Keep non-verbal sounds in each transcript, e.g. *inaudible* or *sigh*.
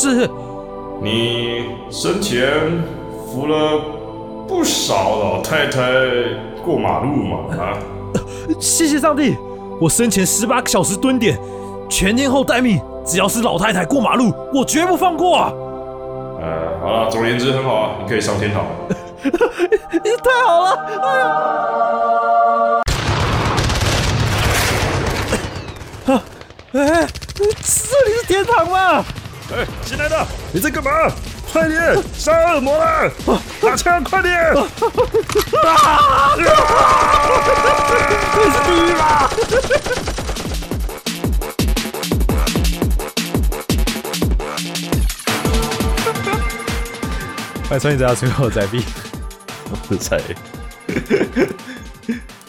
是你生前扶了不少老太太过马路嘛？啊，*laughs* 谢谢上帝，我生前十八个小时蹲点，全天候待命，只要是老太太过马路，我绝不放过啊！呃，好了，总而言之很好啊，你可以上天堂了。*laughs* 太好了，哎呀！啊，*laughs* 哎，这里是天堂吗？哎，新来的，你在干嘛？快点！杀恶魔了！打枪，快点！啊！你是地狱吗？欢迎收听这家最后仔币。我才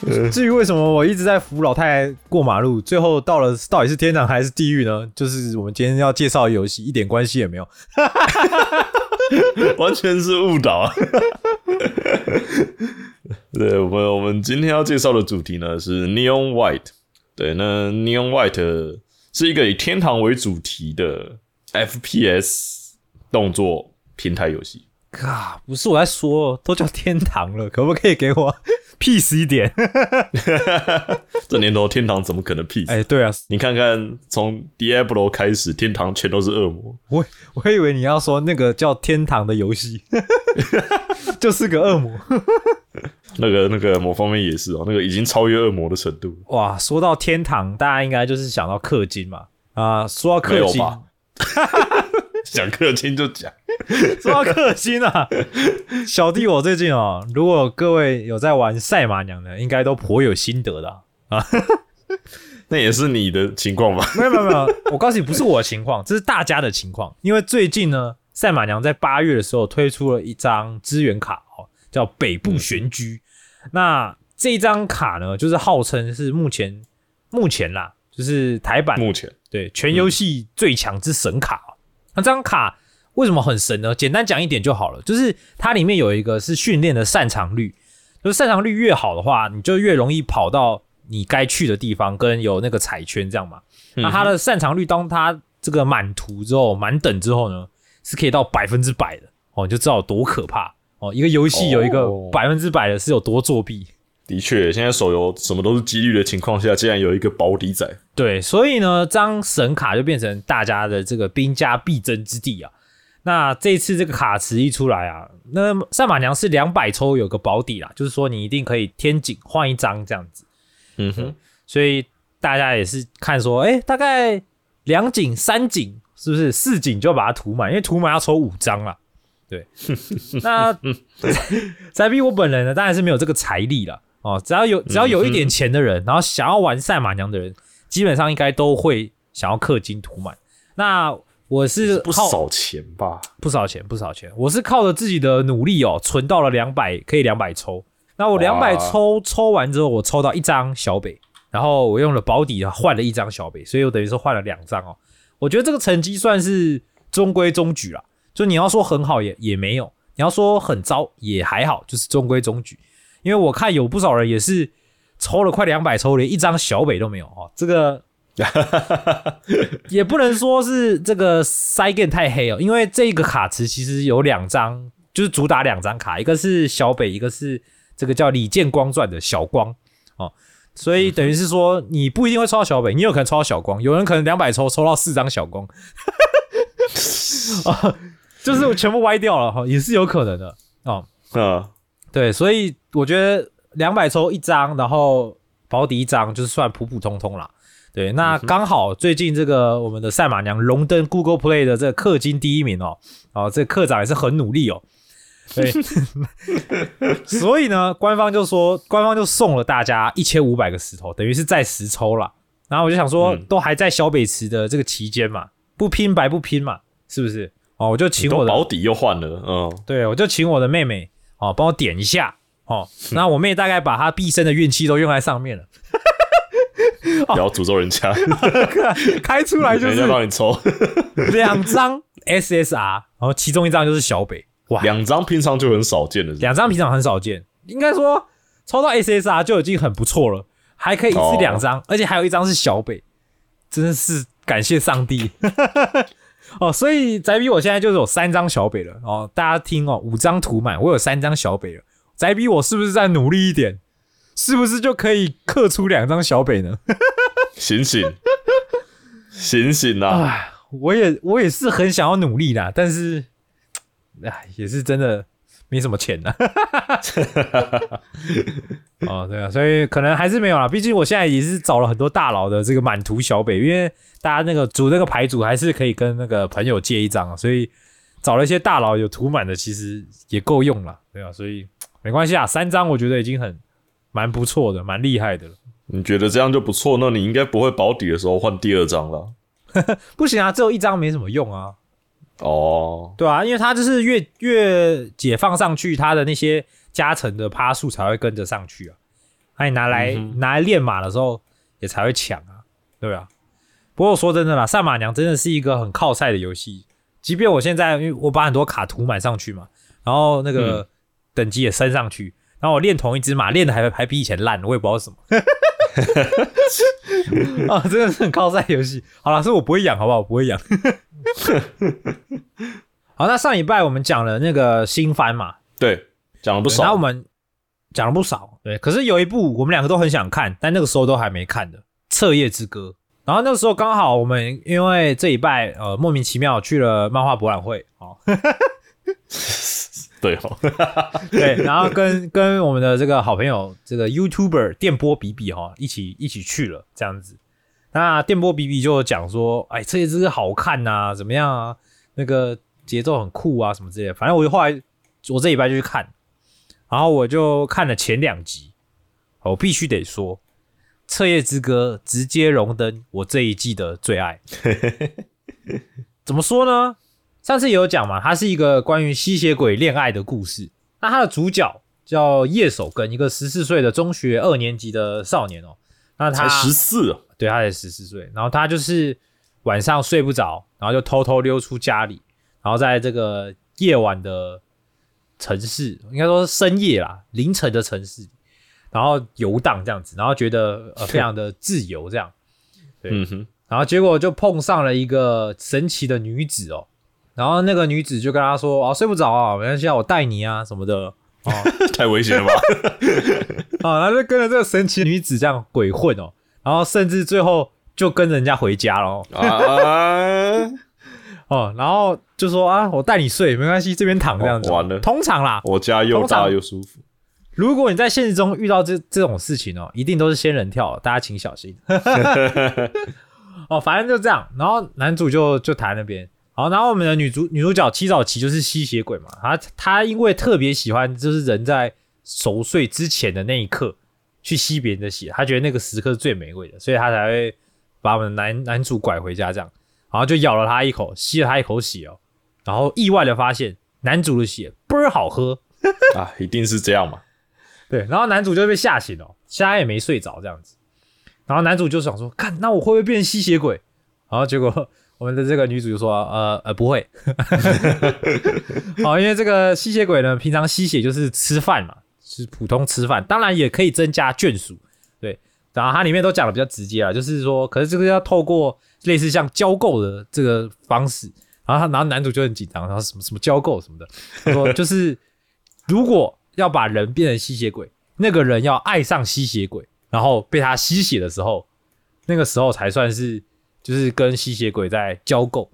*laughs* 至于为什么我一直在扶老太太过马路，最后到了到底是天堂还是地狱呢？就是我们今天要介绍的游戏一点关系也没有。*laughs* 完全是误导啊！*laughs* 对我们，我们今天要介绍的主题呢是 Neon White。对，那 Neon White 是一个以天堂为主题的 FPS 动作平台游戏。啊，不是我在说，都叫天堂了，可不可以给我 peace 一点？*laughs* 这年头，天堂怎么可能 peace？哎，对啊，你看看，从 Diablo 开始，天堂全都是恶魔。我我以为你要说那个叫天堂的游戏，*laughs* 就是个恶魔。*laughs* 那个那个某方面也是哦，那个已经超越恶魔的程度。哇，说到天堂，大家应该就是想到氪金嘛。啊，说到氪金，想氪金就讲。说到氪金啊，小弟我最近哦，如果各位有在玩赛马娘的，应该都颇有心得的啊。*laughs* 那也是你的情况吧？*laughs* 没有没有没有，我告诉你，不是我的情况，这是大家的情况。因为最近呢，赛马娘在八月的时候推出了一张资源卡哦，叫北部玄居。那这张卡呢，就是号称是目前目前啦，就是台版目前对全游戏最强之神卡哦。那这张卡为什么很神呢？简单讲一点就好了，就是它里面有一个是训练的擅长率，就是擅长率越好的话，你就越容易跑到你该去的地方，跟有那个彩圈这样嘛。那它的擅长率，当它这个满图之后、满等之后呢，是可以到百分之百的哦，你就知道有多可怕哦。一个游戏有一个哦百分之百的是有多作弊。的确，现在手游什么都是几率的情况下，竟然有一个保底仔，对，所以呢，这张神卡就变成大家的这个兵家必争之地啊。那这次这个卡池一出来啊，那赛马娘是两百抽有个保底啦，就是说你一定可以天井换一张这样子。嗯哼，所以大家也是看说，哎、大概两井、三井是不是四井就把它涂满？因为涂满要抽五张啦。对，*laughs* 那 *laughs* 仔币我本人呢，当然是没有这个财力了哦。只要有只要有一点钱的人，然后想要玩赛马娘的人，基本上应该都会想要氪金涂满。那我是不少钱吧？不少钱，不少钱。我是靠着自己的努力哦，存到了两百，可以两百抽。那我两百抽抽完之后，我抽到一张小北，然后我用了保底换了一张小北，所以我等于说换了两张哦。我觉得这个成绩算是中规中矩啦，就你要说很好也也没有，你要说很糟也还好，就是中规中矩。因为我看有不少人也是抽了快两百抽，连一张小北都没有哦。这个 *laughs* 也不能说是这个塞 game 太黑哦，因为这个卡池其实有两张，就是主打两张卡，一个是小北，一个是这个叫李建光传的小光哦，所以等于是说你不一定会抽到小北，你有可能抽到小光，有人可能两百抽抽到四张小光，*laughs* 啊，就是全部歪掉了哈，也是有可能的哦。啊，对，所以我觉得两百抽一张，然后保底一张，就是算普普通通啦。对，那刚好最近这个我们的赛马娘荣登 Google Play 的这个氪金第一名哦，哦，这个课长也是很努力哦。对，*laughs* 所以呢，官方就说，官方就送了大家一千五百个石头，等于是再十抽了。然后我就想说，嗯都还在小北池的这个期间嘛，不拼白不拼嘛，是不是？哦，我就请我的保底又换了，嗯，对，我就请我的妹妹哦，帮我点一下哦。那我妹大概把她毕生的运气都用在上面了，*laughs* 不要诅咒人家，*laughs* 开出来就人家是帮你抽。*laughs* 两张 SSR，然后其中一张就是小北，哇，两张，平常就很少见的，两张平常很少见，应该说抽到 SSR 就已经很不错了，还可以一次哦两张，而且还有一张是小北，真的是感谢上帝。哦，所以宅比我现在就是有三张小北了。哦，大家听哦，五张涂满，我有三张小北了。宅比我是不是再努力一点，是不是就可以刻出两张小北呢？醒醒，醒醒啊！哎，我也我也是很想要努力啦，但是，哎，也是真的没什么钱呐。*laughs* 哦，对啊，所以可能还是没有啦。毕竟我现在也是找了很多大佬的这个满图小北，因为大家那个组那个牌组还是可以跟那个朋友借一张啊，所以找了一些大佬有涂满的，其实也够用了，对啊，所以没关系啊，三张我觉得已经很蛮不错的，蛮厉害的了。你觉得这样就不错？那你应该不会保底的时候换第二张了。*laughs* 不行啊，只有一张没什么用啊。哦，对啊，因为它就是越越解放上去，它的那些加成的趴数才会跟着上去啊。那你拿来、拿来练马的时候，也才会强啊，对啊。不过说真的啦，赛马娘真的是一个很靠赛的游戏。即便我现在因为我把很多卡涂满上去嘛，然后那个等级也升上去，然后我练同一只马练的还还比以前烂，我也不知道什么。啊，*laughs* 真的是很靠赛游戏。好了，是我不会养，好不好？我不会养。*laughs* 好，那上礼拜我们讲了那个新番嘛，对，讲了不少。然后我们讲了不少，对。可是有一部我们两个都很想看，但那个时候都还没看的《彻夜之歌》。然后那个时候刚好我们因为这一拜呃莫名其妙去了漫画博览会哦，*laughs* 对哦，*laughs* 对，然后跟跟我们的这个好朋友这个 YouTuber 电波比比哈、一起一起去了这样子。那电波比比就讲说，哎，这只好看呐、怎么样啊？那个节奏很酷啊，什么之类的。反正我后来我这礼拜就去看，然后我就看了前两集。我必须得说，《彻夜之歌》直接荣登我这一季的最爱。*laughs* 怎么说呢？上次也有讲嘛，它是一个关于吸血鬼恋爱的故事。那它的主角叫叶守根，一个十四岁的中学二年级的少年哦。那他才十四，对，他才十四岁，然后他就是晚上睡不着，然后就偷偷溜出家里，然后在这个夜晚的城市，应该说是深夜啦，凌晨的城市，然后游荡这样子，然后觉得呃 *laughs* 非常的自由这样，对然后结果就碰上了一个神奇的女子哦，然后那个女子就跟他说：“啊，睡不着啊，没关系啊，我带你啊什么的。*laughs* ”太危险了吧？啊，*laughs* 然后就跟着这个神奇女子这样鬼混哦，然后甚至最后就跟人家回家了哦，啊，*laughs* 哦，然后就说啊，我带你睡，没关系，这边躺这样子。哦完了通常啦，我家又大又舒服。如果你在现实中遇到这这种事情哦，一定都是仙人跳，大家请小心。哦，反正就这样，然后男主就就谈那边，好，然后我们的女主女主角七早期就是吸血鬼嘛，她她因为特别喜欢就是人在熟睡之前的那一刻去吸别人的血，她觉得那个时刻是最美味的，所以她才会把我们的男男主拐回家这样，然后就咬了他一口，吸了他一口血哦，然后意外的发现男主的血倍儿好喝，啊，一定是这样嘛。*laughs* 对，然后男主就被吓醒了，现在也没睡着这样子。然后男主就想说，看那我会不会变吸血鬼？然后结果我们的这个女主就说，呃呃不会。*laughs* 好，因为这个吸血鬼呢，平常吸血就是吃饭嘛，是普通吃饭，当然也可以增加眷属。对，然后它里面都讲的比较直接啊，就是说，可是这个要透过类似像交媾的这个方式。然后他，然后男主就很紧张，然后什么什么交媾什么的，他说 *laughs* 就是如果要把人变成吸血鬼，那个人要爱上吸血鬼，然后被他吸血的时候，那个时候才算是就是跟吸血鬼在交媾，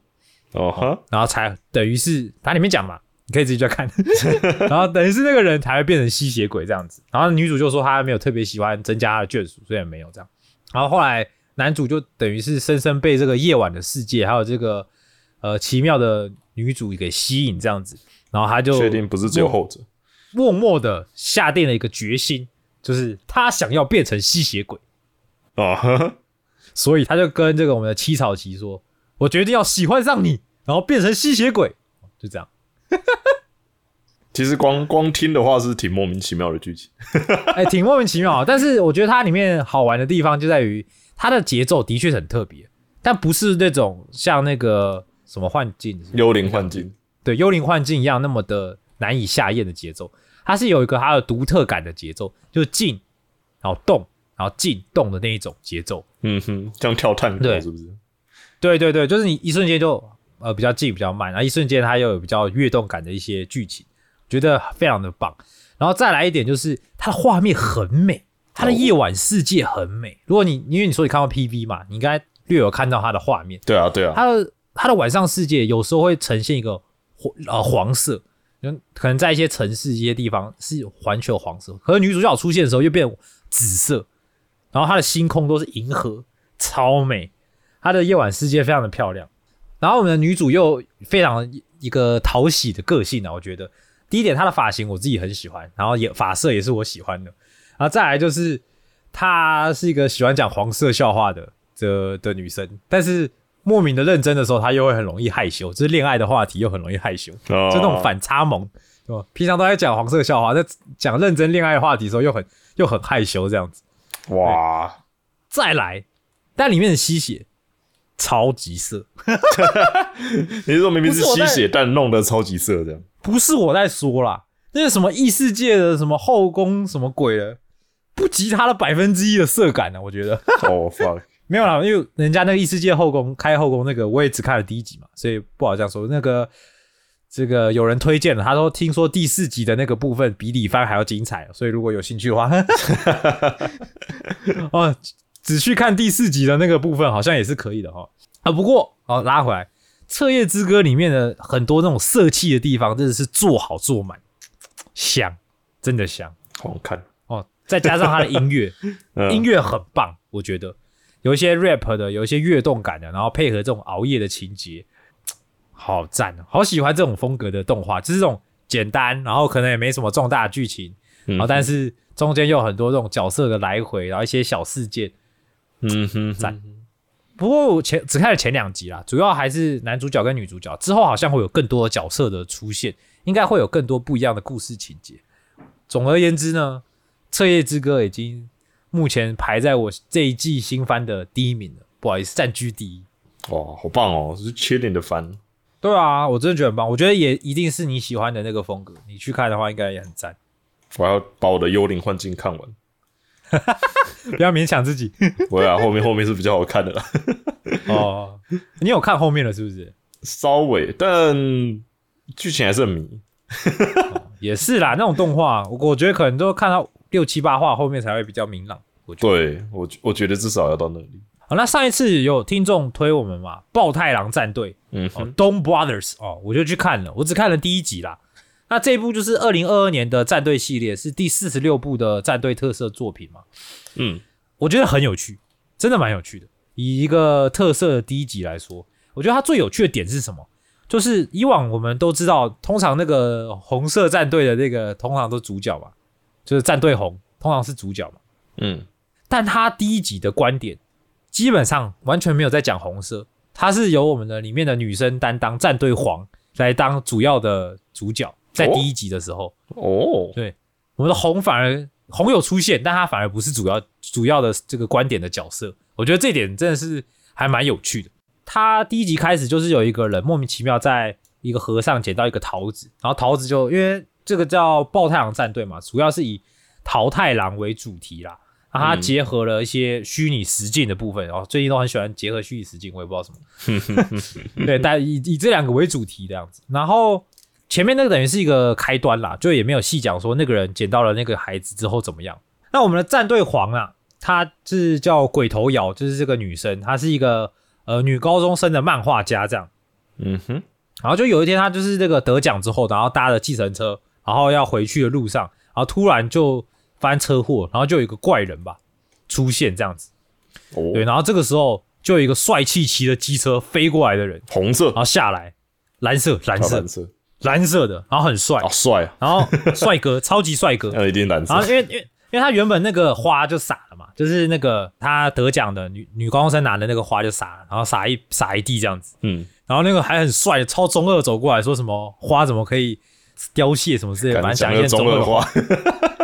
哦哈，然后才等于是它里面讲嘛，你可以自己去看，*laughs* 然后等于是那个人才会变成吸血鬼这样子。然后女主就说她没有特别喜欢增加她的眷属，所以没有这样。然后后来男主就等于是深深被这个夜晚的世界还有这个呃奇妙的女主给吸引这样子。然然后他就确定不是只有后者？默默的下定了一个决心，就是他想要变成吸血鬼，哦，呵呵所以他就跟这个我们的七草旗说：“我决定要喜欢上你，然后变成吸血鬼。”就这样。*laughs* 其实光光听的话是挺莫名其妙的剧情。*laughs* 哎、挺莫名其妙。但是我觉得它里面好玩的地方就在于它的节奏的确很特别，但不是那种像那个什么幻境，幽灵幻境，对幽灵幻境一样那么的难以下咽的节奏。它是有一个它的独特感的节奏，就是静，然后动，然后进动的那一种节奏。嗯哼，像跳探戈对是不是？对对对，就是你一瞬间就呃比较静比较慢，然后一瞬间它又有比较跃动感的一些剧情，觉得非常的棒。然后再来一点就是它的画面很美，它的夜晚世界很美。如果你因为你说你看过 PV 嘛，你应该略有看到它的画面，对啊，对啊，它的它的晚上世界有时候会呈现一个黄呃黄色，嗯，可能在一些城市一些地方是环球黄色，可是女主角出现的时候又变紫色，然后它的星空都是银河，超美。它的夜晚世界非常的漂亮，然后我们的女主又非常一个讨喜的个性啊，我觉得第一点她的发型我自己很喜欢，然后也发色也是我喜欢的，然后再来就是她是一个喜欢讲黄色笑话的的的女生，但是莫名的认真的时候，她又会很容易害羞，就是恋爱的话题又很容易害羞，哦就那种反差萌？平常都在讲黄色笑话，在讲认真恋爱话题的时候又很又很害羞这样子。哇，再来，但里面的吸血超级色，*laughs* 你是说明明是吸血，但弄得超级色这样？不是我在说啦，那个什么异世界的什么后宫什么鬼的，不及他的百分之一的色感呢、我觉得。哦 *laughs* fuck，*laughs* 没有啦，因为人家那个异世界后宫开后宫那个，我也只看了第一集嘛，所以不好这样说。那个这个有人推荐了，他说听说第四集的那个部分比李帆还要精彩，所以如果有兴趣的话，*laughs* 哦，只去看第四集的那个部分好像也是可以的哈。啊，不过哦，拉回来，《彻夜之歌》里面的很多那种色气的地方，真的是做好做满，香，真的香好看。哦。再加上它的音乐，*laughs* 嗯音乐很棒，我觉得有一些 rap 的，有一些跃动感的，然后配合这种熬夜的情节，好赞哦，好喜欢这种风格的动画，就是这种简单，然后可能也没什么重大的剧情，嗯然后但是中间又有很多这种角色的来回，然后一些小事件。嗯哼，赞不过我前只看了前两集啦，主要还是男主角跟女主角，之后好像会有更多的角色的出现，应该会有更多不一样的故事情节。总而言之呢，《彻夜之歌》已经目前排在我这一季新番的第一名了，不好意思，占居第一。哇，好棒哦！是缺点的番，对啊，我真的觉得很棒，我觉得也一定是你喜欢的那个风格，你去看的话应该也很赞。我要把我的幽灵幻境看完。*laughs* 不要勉强自己 *laughs* 不会啊，后面后面是比较好看的啦，*laughs* 哦。你有看后面了是不是？稍微，但剧情还是很迷。也是啦，那种动画，我我觉得可能都看到六七八话后面才会比较明朗。我觉得。对我，我觉得至少要到那里。好，那上一次有听众推我们嘛，暴太郎战队哦嗯哼，，Don Brothers 哦，我就去看了，我只看了第一集啦。那这一部就是二零二二年的战队系列，是第四十六部的战队特色作品嘛，嗯，我觉得很有趣，真的蛮有趣的。以一个特色的第一集来说，我觉得它最有趣的点是什么？就是以往我们都知道，通常那个红色战队的那个通常都主角嘛，就是战队红，通常是主角嘛。嗯，但他第一集的观点基本上完全没有在讲红色，他是由我们的里面的女生担当战队黄来当主要的主角，在哦第一集的时候，哦，对我们的红反而红有出现，但他反而不是主要主要的这个观点的角色，我觉得这点真的是还蛮有趣的。他第一集开始就是有一个人莫名其妙在一个河上捡到一个桃子，然后桃子就因为这个叫爆太郎战队嘛，主要是以桃太郎为主题啦。然后它嗯结合了一些虚拟实境的部分，然后最近都很喜欢结合虚拟实境，我也不知道什么。*laughs* 对，但以以这两个为主题这样子。然后前面那个等于是一个开端啦，就也没有细讲说那个人捡到了那个孩子之后怎么样。那我们的战队黄啊，她是叫鬼头瑶，就是这个女生，她是一个呃女高中生的漫画家这样。嗯哼，然后就有一天，她就是这个得奖之后，然后搭了计程车，然后要回去的路上，然后突然就发生车祸，然后就有一个怪人吧出现这样子。哦，对，然后这个时候就有一个帅气骑着机车飞过来的人，红色然，后下来，蓝色，蓝色跳蓝，色，蓝色的，然后很帅好，帅啊！然后帅哥，超级帅哥。*laughs* 那一定蓝色然后因为因为因为他原本那个花就洒了嘛，就是那个他得奖的女女高中生拿的那个花就洒了，然后洒一洒一地这样子。嗯，然后那个还很帅，超中二走过来说什么花怎么可以凋谢什么之类的，反正讲一些中二。话，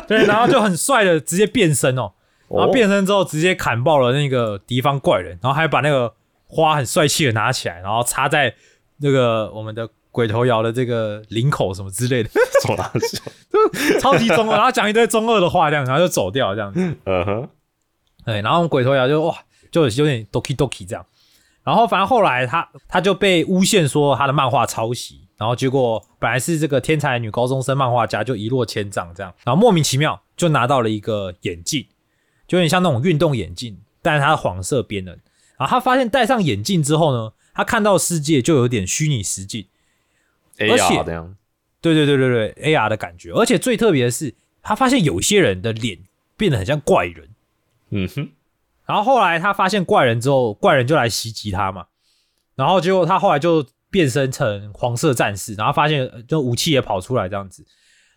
*laughs* 对，然后就很帅的直接变身哦，然后哦变身之后直接砍爆了那个敌方怪人，然后还把那个花很帅气的拿起来，然后插在那个我们的鬼头瑶的这个领口什么之类的？*laughs* *laughs* 超级中二，然后讲一堆中二的话这样，然后就走掉这样子。嗯哼，对，然后我们鬼头瑶就哇，就有点 doki doki 这样。然后反正后来他他就被诬陷说他的漫画抄袭，然后结果本来是这个天才女高中生漫画家就一落千丈这样，然后莫名其妙就拿到了一个眼镜，就有点像那种运动眼镜，但是它是黄色边的。然后他发现戴上眼镜之后呢，他看到世界就有点虚拟实境，，A 而且对对对对对，AR 的感觉。而且最特别的是，他发现有些人的脸变得很像怪人。嗯哼，然后后来他发现怪人之后，怪人就来袭击他嘛，然后结果他后来就变身成黄色战士，然后发现呃就武器也跑出来这样子，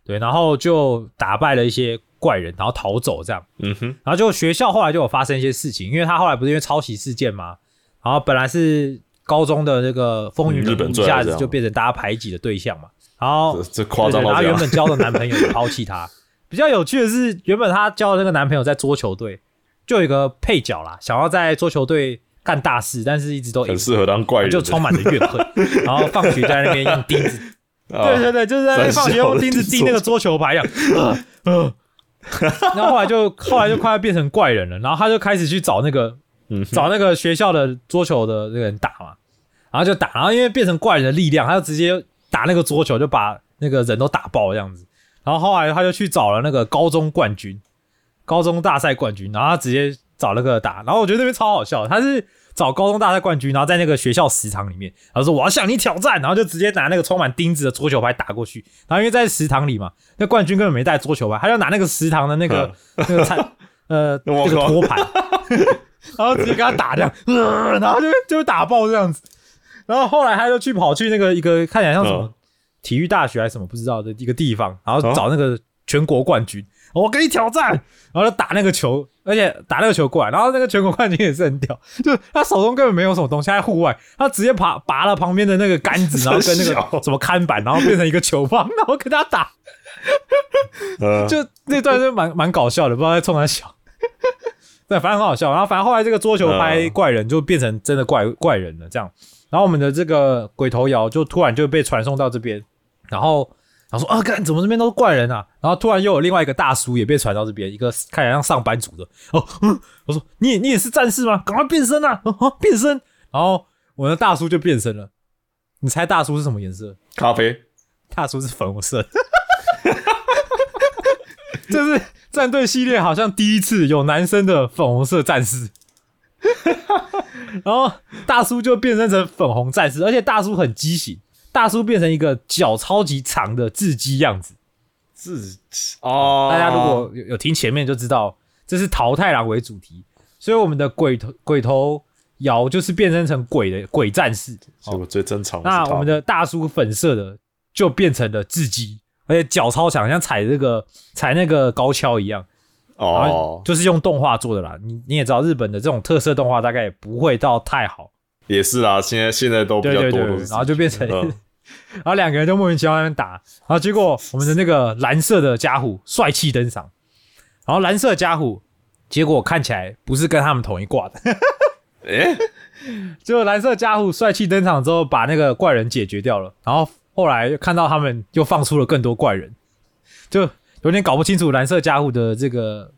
对，然后就打败了一些怪人，然后逃走这样，嗯哼，然后就学校后来就有发生一些事情，因为他后来不是因为抄袭事件嘛，然后本来是高中的那个风云人物，一下子就变成大家排挤的对象嘛，然后这这夸张到这样，本交的男朋友也抛弃她。*laughs* 比较有趣的是，原本她交的那个男朋友在桌球队，就有一个配角啦，想要在桌球队干大事，但是一直都很适合当怪人，就充满着怨恨。*laughs* 然后放学在那边用钉子，*laughs* 啊对对对，就是在那边放学用钉子钉那个桌球牌一样。呃呃然后后来就后来就快要变成怪人了，然后他就开始去找那个找那个学校的桌球的那个人打嘛，然后就打，然后因为变成怪人的力量，他就直接打那个桌球，就把那个人都打爆这样子。然后后来他就去找了那个高中冠军，高中大赛冠军，然后他直接找了个打，然后我觉得那边超好笑，他是找高中大赛冠军，然后在那个学校食堂里面，然后说我要向你挑战，然后就直接拿那个充满钉子的桌球拍打过去，然后因为在食堂里嘛，那冠军根本没带桌球拍，他就拿那个食堂的那个、*laughs* 那个餐呃那个托盘，然后直接给他打这样，呃、然后就就打爆这样子。然后后来他就去跑去那个一个看起来像什么嗯。体育大学还是什么不知道的一个地方，然后找那个全国冠军，我跟你挑战，然后就打那个球，而且打那个球过来，然后那个全国冠军也是很屌，就是他手中根本没有什么东西，他在户外，他直接爬拔了旁边的那个杆子，然后跟那个什么看板，然后变成一个球棒，然后跟他打，*laughs* 呃，就那段就蛮蛮搞笑的，不知道在冲他笑。*laughs* 对，反正很好笑。然后反正后来这个桌球拍嗯怪人就变成真的怪怪人了，这样。然后我们的这个鬼头摇就突然就被传送到这边，然后然后说啊，看怎么这边都是怪人啊？然后突然又有另外一个大叔也被传到这边，一个看起来像上班族的。哦，嗯，我说你也你也是战士吗？赶快变身啊！啊，变身！然后我的大叔就变身了。你猜大叔是什么颜色？咖啡，大叔是粉红色的，*laughs* 这是战队系列好像第一次有男生的粉红色战士，然后大叔就变身成粉红战士，而且大叔很畸形，大叔变成一个脚超级长的雉鸡样子。自哦，大家如果有有听前面就知道，这是桃太郎为主题，所以我们的鬼头鬼头瑶就是变身成鬼的鬼战士。是我最正常的，那我们的大叔粉色的就变成了雉鸡，而且脚超长，像踩这个踩那个高跷一样，哦，就是用动画做的啦。你你也知道，日本的这种特色动画大概也不会到太好，也是啊，现在现在都比较多然后就变成，嗯 *laughs* 然后两个人就莫名其妙在那边打，然后结果我们的那个蓝色的家伙帅气登场，然后蓝色家伙结果看起来不是跟他们同一挂的，诶，*laughs* 结果蓝色家伙帅气登场之后，把那个怪人解决掉了，然后后来又看到他们又放出了更多怪人，就有点搞不清楚蓝色家伙的这个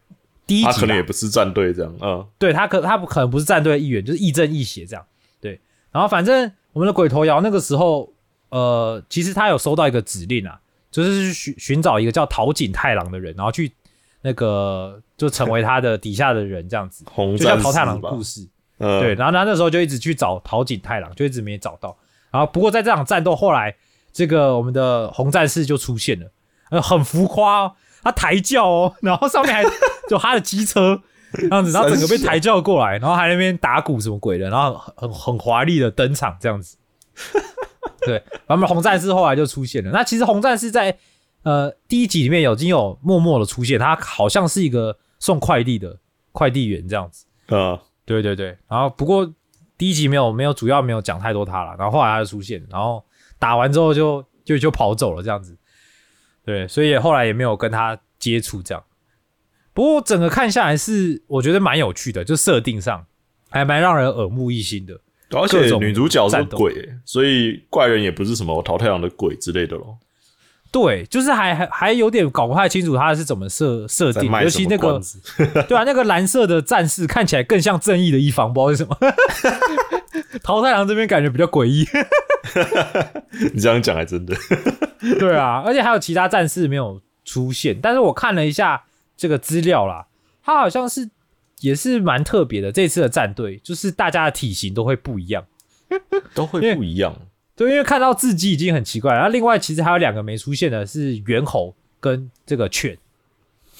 第一集他可能也不是战队这样，嗯，对他可他不可能不是战队的一员，就是亦正亦邪这样。对，然后反正我们的鬼头瑶那个时候，呃，其实他有收到一个指令啊，就是去寻寻找一个叫桃井太郎的人，然后去那个就成为他的底下的人这样子，红就叫桃太郎的故事。嗯，对，然后他那时候就一直去找桃井太郎，就一直没找到。然后不过在这场战斗后来，这个我们的红战士就出现了，呃，很浮夸、哦，他抬轿哦，然后上面还就他的机车这样子，然后整个被抬轿过来，然后还那边打鼓什么鬼的，然后很很很华丽的登场这样子。对，反正红战士后来就出现了。那其实红战士在呃第一集里面有已经有默默的出现，他好像是一个送快递的快递员这样子。啊，对对对，然后不过第一集没有没有主要没有讲太多他了，然后后来他就出现，然后打完之后就就就跑走了这样子。对，所以后来也没有跟他接触这样。不过整个看下来是我觉得蛮有趣的，就设定上还蛮让人耳目一新的。而且女主角是鬼，所以怪人也不是什么淘太郎的鬼之类的咯。对，就是还还还有点搞不太清楚他是怎么设设定，尤其那个对啊，那个蓝色的战士看起来更像正义的一方，不知道为什么。*laughs* 桃太郎这边感觉比较诡异。*laughs* 你这样讲还真的，对啊，而且还有其他战士没有出现，但是我看了一下这个资料啦，他好像是也是蛮特别的。这次的战队就是大家的体型都会不一样，*laughs* 都会不一样。对，因为看到自己已经很奇怪了。然后另外其实还有两个没出现的是猿猴跟这个犬，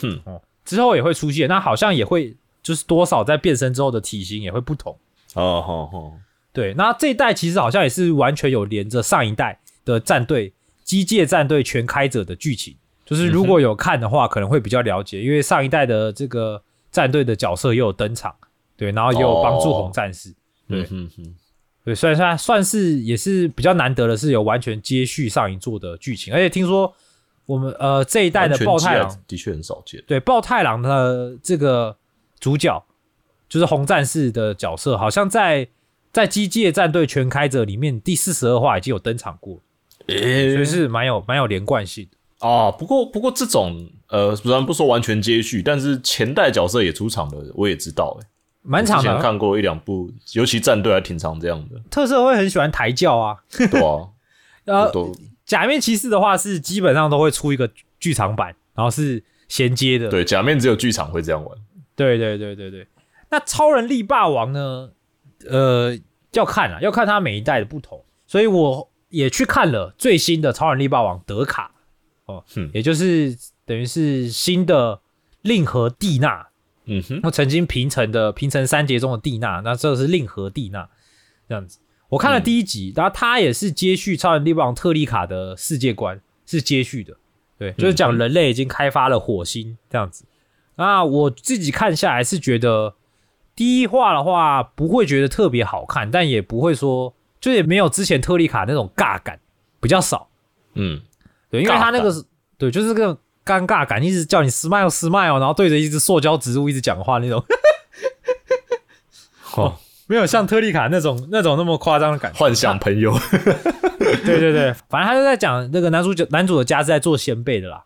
哼，哦，之后也会出现，那好像也会就是多少在变身之后的体型也会不同。哦好好，对，那这一代其实好像也是完全有连着上一代的战队机械战队全开者的剧情，就是如果有看的话，可能会比较了解，因为上一代的这个战队的角色也有登场，对，然后也有帮助红战士，对嗯哼哼，对，算算算是也是比较难得的是有完全接续上一座的剧情，而且听说我们呃这一代的完全记豹太郎的确很少见。对，豹太郎的这个主角就是红战士的角色，好像在在机械战队全开者里面第四十二话已经有登场过，诶、所以是蛮有蛮有连贯性的。啊，不过不过这种呃，虽然不说完全接续，但是前代角色也出场了，我也知道、欸，之蛮长的，前看过一两部，尤其战队还挺常这样的，特色会很喜欢抬轿啊。*laughs* 对啊，呃，假面骑士的话是基本上都会出一个剧场版，然后是衔接的。对假面只有剧场会这样玩，对对对对对。那超人力霸王呢？呃，要看啊，要看它每一代的不同，所以我也去看了最新的超人力霸王德卡哦，嗯也就是等于是新的令和蒂娜，嗯哼，那曾经平成的平成三杰中的蒂娜，那这是令和蒂娜这样子。我看了第一集，然后它也是接续超人力霸王特利卡的世界观，是接续的，对，就是讲人类已经开发了火星这样子。那我自己看下来是觉得，第一话的话不会觉得特别好看，但也不会说就也没有之前特利卡那种尬感，比较少。嗯，对，因为他那个是对，就是这种尴尬感，一直叫你 smile smile，然后对着一只塑胶植物一直讲话那种，哦，*laughs* 没有像特丽卡那种那种那么夸张的感觉。幻想朋友，*laughs* 对对对，反正他就在讲那个男主角男主的家是在做先辈的啦。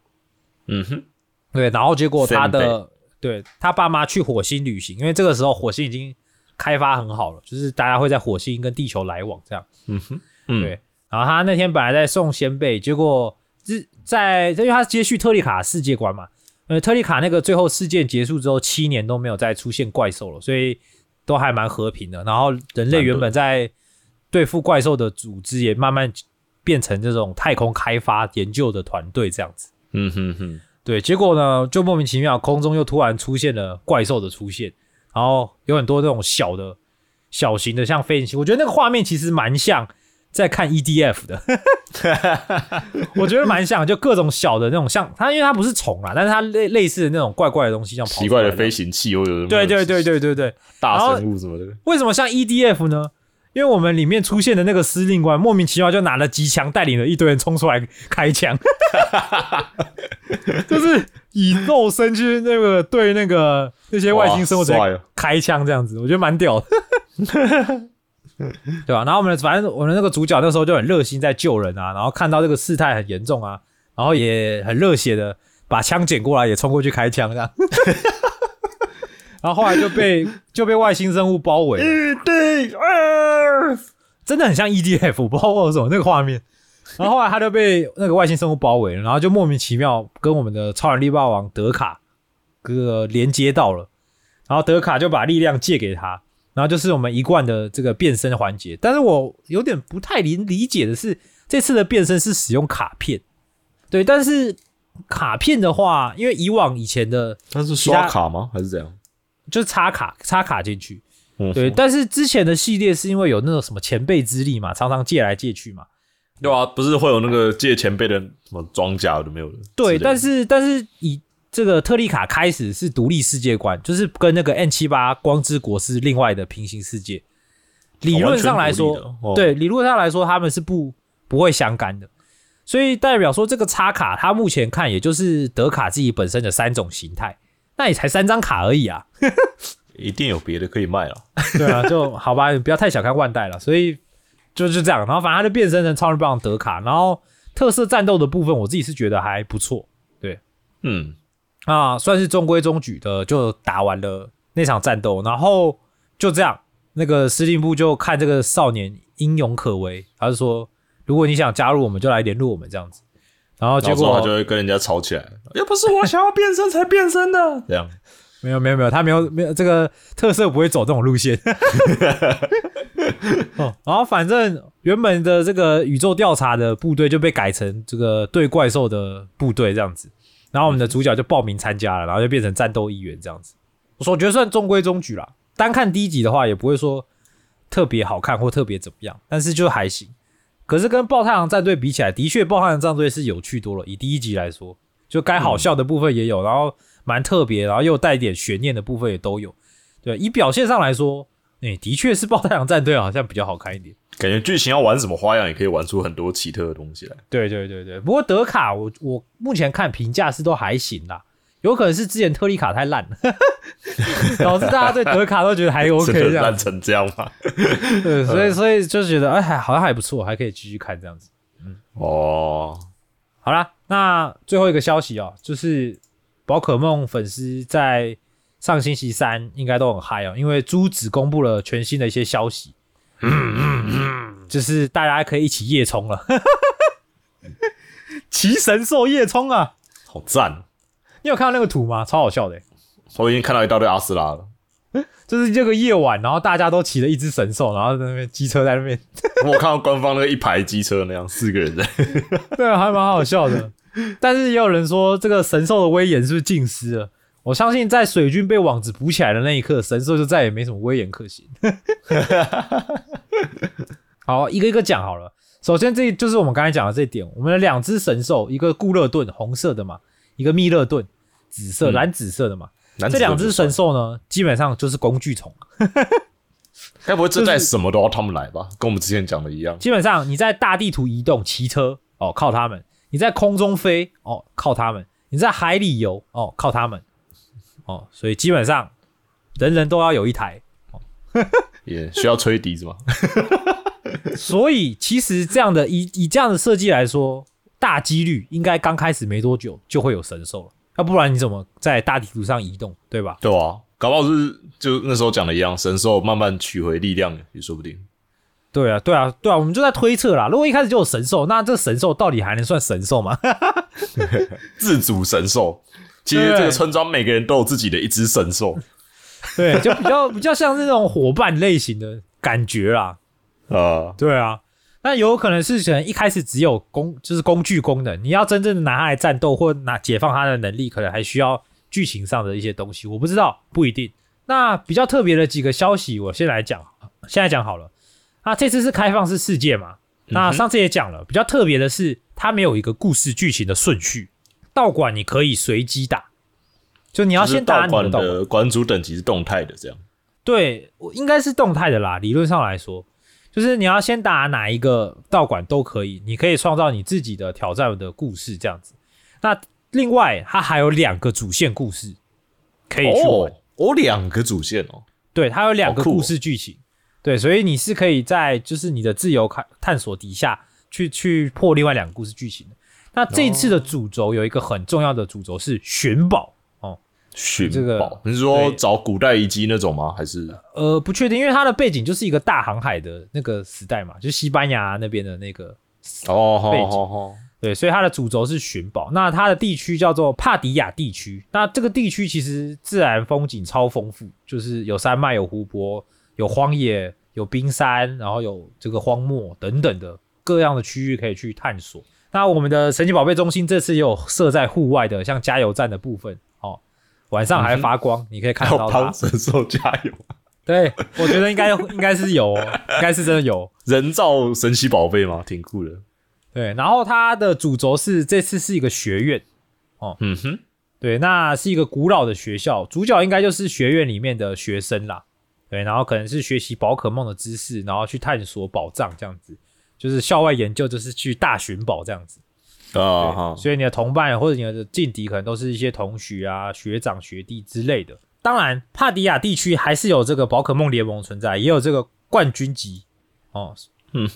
嗯哼，对，然后结果他的对他爸妈去火星旅行，因为这个时候火星已经开发很好了，就是大家会在火星跟地球来往这样。嗯哼，嗯，对，然后他那天本来在送先辈，结果是在因为他接续特利卡世界观嘛，呃，特利卡那个最后事件结束之后，七年都没有再出现怪兽了，所以都还蛮和平的。然后人类原本在对付怪兽的组织也慢慢变成这种太空开发研究的团队这样子。嗯哼哼，对，结果呢，就莫名其妙，空中又突然出现了怪兽的出现，然后有很多那种小的、小型的，像飞行器。我觉得那个画面其实蛮像在看 EDF 的，*laughs* 我觉得蛮像，就各种小的那种像它，因为它不是虫啦，但是它类类似的那种怪怪的东西，像跑奇怪的飞行器或者对对对对对对，大生物什么的，为什么像 EDF 呢？因为我们里面出现的那个司令官莫名其妙就拿了机枪，带领了一堆人冲出来开枪，*laughs* 就是以肉身去那个对那个那些外星生物开枪这样子，我觉得蛮屌的，*laughs* *laughs* 对吧、然后我们反正我们那个主角那时候就很热心在救人啊，然后看到这个事态很严重啊，然后也很热血的把枪捡过来，也冲过去开枪这样。*laughs* 然后后来就被就被外星生物包围了，对，啊，真的很像 EDF，我不知道为什么那个画面。然后后来他就被那个外星生物包围了，然后就莫名其妙跟我们的超人力霸王德卡这个连接到了，然后德卡就把力量借给他，然后就是我们一贯的这个变身环节。但是我有点不太理理解的是，这次的变身是使用卡片，对，但是卡片的话，因为以往以前的他是刷卡吗？还是怎样？就是插卡插卡进去，嗯对，但是之前的系列是因为有那种什么前辈之力嘛，常常借来借去嘛，对啊，不是会有那个借前辈的什么装甲有的没有的？对，但是是但是以这个特利卡开始是独立世界观，就是跟那个 N 七八光之国是另外的平行世界。理论上来说，对理论上来说他们是不不会相干的，所以代表说这个插卡它目前看也就是德卡自己本身的三种形态，那也才三张卡而已啊。*laughs* 一定有别的可以卖了。对啊，就好吧，你不要太小看万代了。所以就是这样，然后反正它就变身成超人棒德卡，然后特色战斗的部分，我自己是觉得还不错对嗯，啊，算是中规中矩的，就打完了那场战斗，然后就这样，那个司令部就看这个少年英勇可为，他就说，如果你想加入我们，就来联络我们这样子。然后结果他就会跟人家吵起来，又不是我想要变身才变身的，这样。没有没有没有，他没有没有这个特色不会走这种路线。*laughs* 哦，然后反正原本的这个宇宙调查的部队就被改成这个对怪兽的部队这样子，然后我们的主角就报名参加了，然后就变成战斗一员这样子。我说我觉得算中规中矩啦，单看第一集的话也不会说特别好看或特别怎么样，但是就还行。可是跟爆太阳战队比起来，的确爆太阳战队是有趣多了。以第一集来说，就该好笑的部分也有，然后蛮特别，然后又带一点悬念的部分也都有。对，以表现上来说，哎、的确是爆太阳战队好像比较好看一点。感觉剧情要玩什么花样，也可以玩出很多奇特的东西来。对对对对，不过德卡我我目前看评价是都还行啦，有可能是之前特利卡太烂了，*laughs* 导致大家对德卡都觉得还 OK 这样烂。成这样吗？对，*laughs* 所以所以就觉得哎，还好像还不错，还可以继续看这样子。嗯哦，好啦，那最后一个消息哦，就是宝可梦粉丝在上星期三应该都很嗨哦，因为朱子公布了全新的一些消息，就是大家可以一起夜冲了，*laughs* 骑神兽夜冲啊！好赞！你有看到那个图吗？超好笑的欸，我已经看到一大堆阿斯拉了。就是这个夜晚，然后大家都骑了一只神兽，然后在那边机车在那边，*laughs* 我看到官方那个一排机车那样，四个人在。*laughs* 对啊，还蛮好笑的。但是也有人说，这个神兽的威严是不是尽失了？我相信在水军被网子捕起来的那一刻，神兽就再也没什么威严可言。*laughs* 好，一个一个讲好了。首先，这就是我们刚才讲的这一点，我们的两只神兽，一个固勒顿红色的嘛，一个密勒顿紫色、嗯蓝紫色的嘛。这两只神，兽呢，基本上就是工具虫。*laughs* 该不会这代什么都要他们来吧？跟我们之前讲的一样。基本上你在大地图移动、骑车哦，靠他们；你在空中飞哦，靠他们；你在海里游哦，靠他们。哦，所以基本上人人都要有一台。*laughs* 也需要吹笛子吗？*laughs* 所以其实这样的以以这样的设计来说，大几率应该刚开始没多久就会有神兽了，要不然你怎么在大地图上移动，对吧？对啊，搞不好是就那时候讲的一样，神兽慢慢取回力量也说不定。对啊，对啊，对啊，我们就在推测啦。如果一开始就有神兽，那这神兽到底还能算神兽吗？*laughs* 自主神兽，其实这个村庄每个人都有自己的一只神兽对，就比较 *laughs* 比较像是那种伙伴类型的感觉啦。啊。对啊，那有可能是可能一开始只有工就是工具功能，你要真正的拿它来战斗或拿解放它的能力，可能还需要剧情上的一些东西，我不知道，不一定。那比较特别的几个消息，我先来讲，现在讲好了。那这次是开放式世界嘛？那上次也讲了，比较特别的是，它没有一个故事剧情的顺序，道馆你可以随机打，就你要先打你的道馆。的馆主等级是动态的，这样。对，我应该是动态的啦。理论上来说，就是你要先打哪一个道馆都可以，你可以创造你自己的挑战的故事这样子。那另外，它还有两个主线故事可以去玩。哦，哦，两个主线哦。对，它有两个故事剧情。对，所以你是可以在就是你的自由探探索底下去去破另外两个故事剧情的。那这一次的主轴有一个很重要的主轴是寻宝哦。寻这个宝，你是说找古代遗迹那种吗？还是呃，不确定，因为它的背景就是一个大航海的那个时代嘛，就是西班牙那边的那个哦，好背景好好，对，所以它的主轴是寻宝。那它的地区叫做帕迪亚地区。那这个地区其实自然风景超丰富，就是有山脉、有湖泊、有荒野、有冰山，然后有这个荒漠等等的各样的区域可以去探索。那我们的神奇宝贝中心这次也有设在户外的，像加油站的部分哦，晚上还发光，你可以看到它帮。神兽加油。*laughs* 对，我觉得应该应该是有、哦，应该是真的有。*laughs* 人造神奇宝贝吗？挺酷的。对，然后它的主轴是这次是一个学院哦，嗯哼，对，那是一个古老的学校，主角应该就是学院里面的学生啦。对，然后可能是学习宝可梦的知识，然后去探索宝藏这样子，就是校外研究，就是去大寻宝这样子。啊哈，所以你的同伴或者你的劲敌可能都是一些同学啊、学长、学弟之类的。当然，帕迪亚地区还是有这个宝可梦联盟存在，也有这个冠军级哦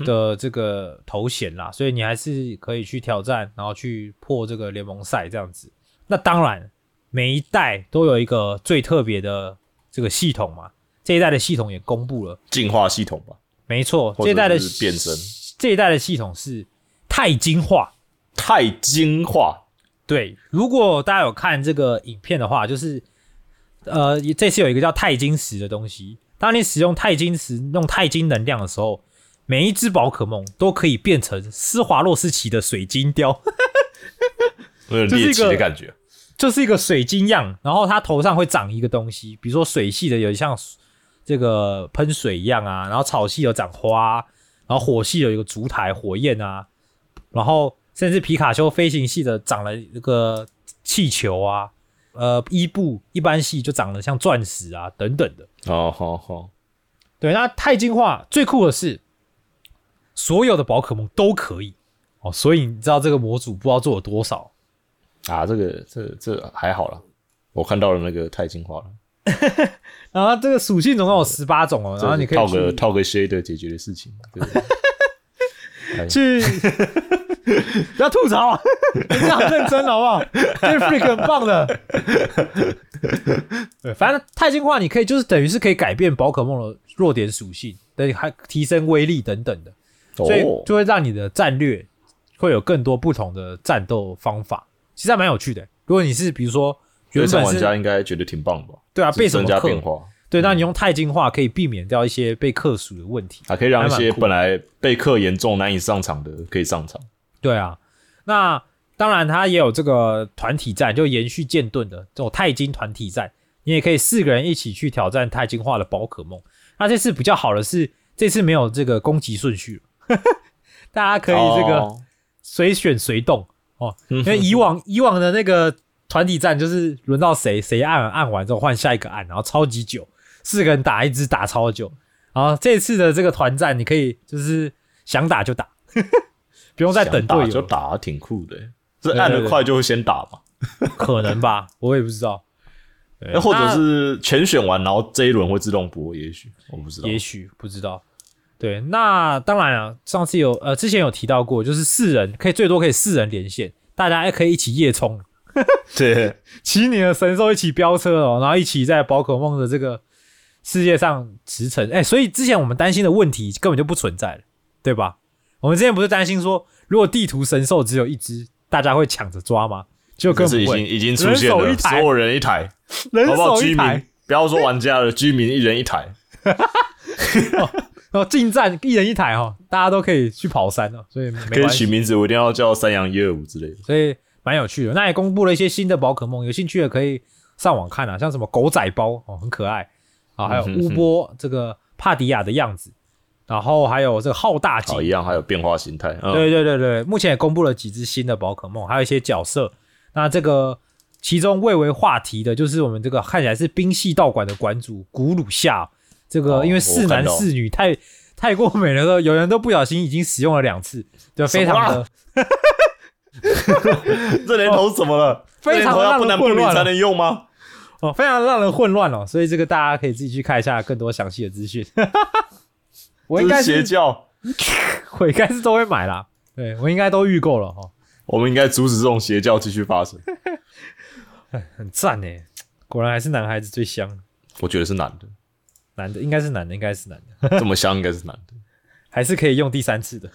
的这个头衔啦，所以你还是可以去挑战，然后去破这个联盟赛这样子。那当然，每一代都有一个最特别的这个系统嘛，这一代的系统也公布了，进化系统吧，没错，这一代的变身这一代的系统是钛金化。太精化，对，如果大家有看这个影片的话，就是呃，这次有一个叫钛金石的东西，当你使用钛金石用钛金能量的时候，每一只宝可梦都可以变成施华洛世奇的水晶雕，有点猎奇的感觉。就是一个水晶样，然后它头上会长一个东西，比如说水系的有像这个喷水一样啊，然后草系有长花，然后火系有一个烛台火焰啊，然后甚至皮卡丘飞行系的长了一个气球啊，呃，伊布一般系就长得像钻石啊等等的。哦，好好，对，那钛金化最酷的是，所有的宝可梦都可以哦，所以你知道这个模组不知道做了多少。啊，这个这这还好了，我看到了那个太精化了，*laughs* 然后这个属性总共有十八种哦，然后你可以套个套个 shader 解决的事情，对不对？*laughs* 哎去，*laughs* 不要吐槽啊！你这样认真好不好？这 freak 很棒的。对，反正钛金化你可以就是等于是可以改变宝可梦的弱点属性，等还提升威力等等的，所以哦，就会让你的战略会有更多不同的战斗方法，其实还蛮有趣的。如果你是比如说原原本玩家应该觉得挺棒吧？对啊被什增么克加变化，对，那你用钛金化可以避免掉一些被克数的问题。还可以让一还蛮酷些本来被克严重难以上场的可以上场。对啊，那当然它也有这个团体战，就延续剑盾的这种钛金团体战，你也可以四个人一起去挑战钛金化的宝可梦。那这次比较好的是，这次没有这个攻击顺序了，*laughs* 大家可以这个哦随选随动哦。嗯因为以往 *laughs* 以往的那个团体战就是轮到谁谁按按完之后换下一个按，然后超级久，四个人打一只打超久。然后这次的这个团战，你可以就是想打就打，*laughs* 不用再等队友，就打，挺酷的。是对对对按的快就会先打嘛？可能吧，*laughs* 我也不知道。对那或者是全选完，然后这一轮会自动播，也许我不知道。也许不知道。对，那当然啊，上次有呃之前有提到过，就是四人可以最多可以四人连线，大家也可以一起夜冲，*laughs* 对，骑你的神兽一起飙车哦，然后一起在宝可梦的这个世界上驰骋。哎，所以之前我们担心的问题根本就不存在了，对吧？我们之前不是担心说，如果地图神兽只有一只，大家会抢着抓吗？就这是已经已经出现了，人一台所有人一台，人好不好？居民手一台，不要说玩家了，居民一人一台。然 *laughs* 后近战一人一台哦，大家都可以去跑山哦，所以没可以，取名字，我一定要叫山羊一二五之类的。所以蛮有趣的。那也公布了一些新的宝可梦，有兴趣的可以上网看啊，像什么狗仔包哦，很可爱啊，还有乌波这个帕迪亚的样子，然后还有这个浩大姐，一，样还有变化形态。嗯，对对对对，目前也公布了几只新的宝可梦，还有一些角色。那这个其中蔚为话题的就是我们这个看起来是冰系道馆的馆主古鲁夏，这个哦因为是男我看到四女太太过美了，说有人都不小心已经使用了两次，就非常的 *laughs* 这年头怎么了？非常混乱才能用吗？哦，非常让人混乱哦。所以这个大家可以自己去看一下更多详细的资讯。*laughs* 我应该是邪教，*laughs* 我应该是都会买啦，对我应该都预购了哈、哦，我们应该阻止这种邪教继续发生。很赞呢。果然还是男孩子最香，我觉得是男的，男的应该是男的，应该是男的。这么香应该是男的。还是可以用第三次的。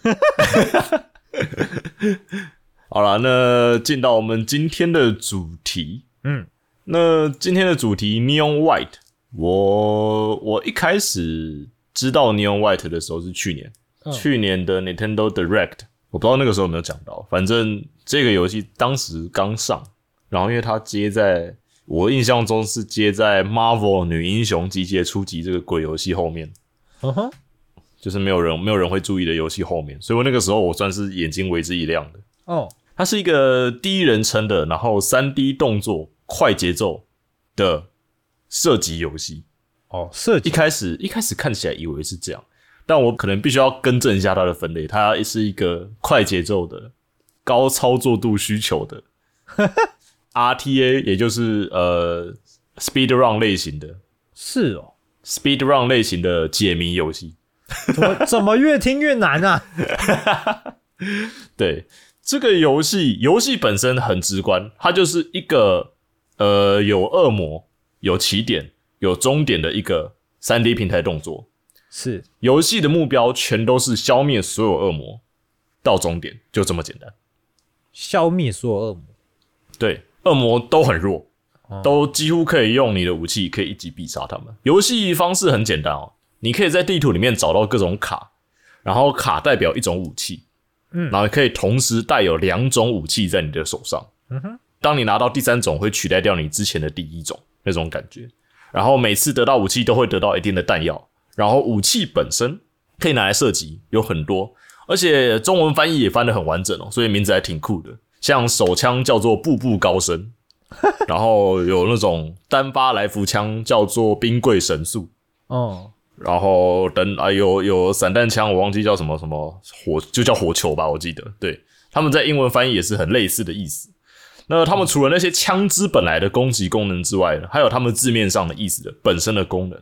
好了，那进到我们今天的主题。嗯，那今天的主题 Neon White，我我一开始知道 Neon White 的时候是去年，嗯。去年的 Nintendo Direct，我不知道那个时候有没有讲到，反正这个游戏当时刚上，然后因为它接在我印象中是接在 Marvel 女英雄集结初级这个鬼游戏后面，嗯哼，就是没有人没有人会注意的游戏后面，所以我那个时候我算是眼睛为之一亮的。哦，它是一个第一人称的，然后三 D 动作快节奏的射击游戏。哦，射击一开始一开始看起来以为是这样，但我可能必须要更正一下它的分类，它是一个快节奏的、高操作度需求的 *laughs* RTA，也就是呃 Speed Run 类型的是哦，Speed Run 类型的解谜游戏。怎么 *laughs* 怎么越听越难啊？对这个游戏，游戏本身很直观，它就是一个呃有恶魔、有起点、有终点的一个三 D 平台动作。是游戏的目标全都是消灭所有恶魔到终点，就这么简单。消灭所有恶魔。对，恶魔都很弱，都几乎可以用你的武器可以一击必杀他们。游戏方式很简单哦，你可以在地图里面找到各种卡，然后卡代表一种武器，嗯然后可以同时带有两种武器在你的手上。嗯哼，当你拿到第三种，会取代掉你之前的第一种那种感觉。然后每次得到武器都会得到一定的弹药，然后武器本身可以拿来射击，有很多，而且中文翻译也翻得很完整哦，所以名字还挺酷的。像手枪叫做步步高升，然后有那种单发来福枪叫做冰柜神速，*laughs* 哦，然后等啊有有散弹枪，我忘记叫什么什么火，就叫火球吧，我记得。对，他们在英文翻译也是很类似的意思。那他们除了那些枪支本来的攻击功能之外呢，还有他们字面上的意思的本身的功能，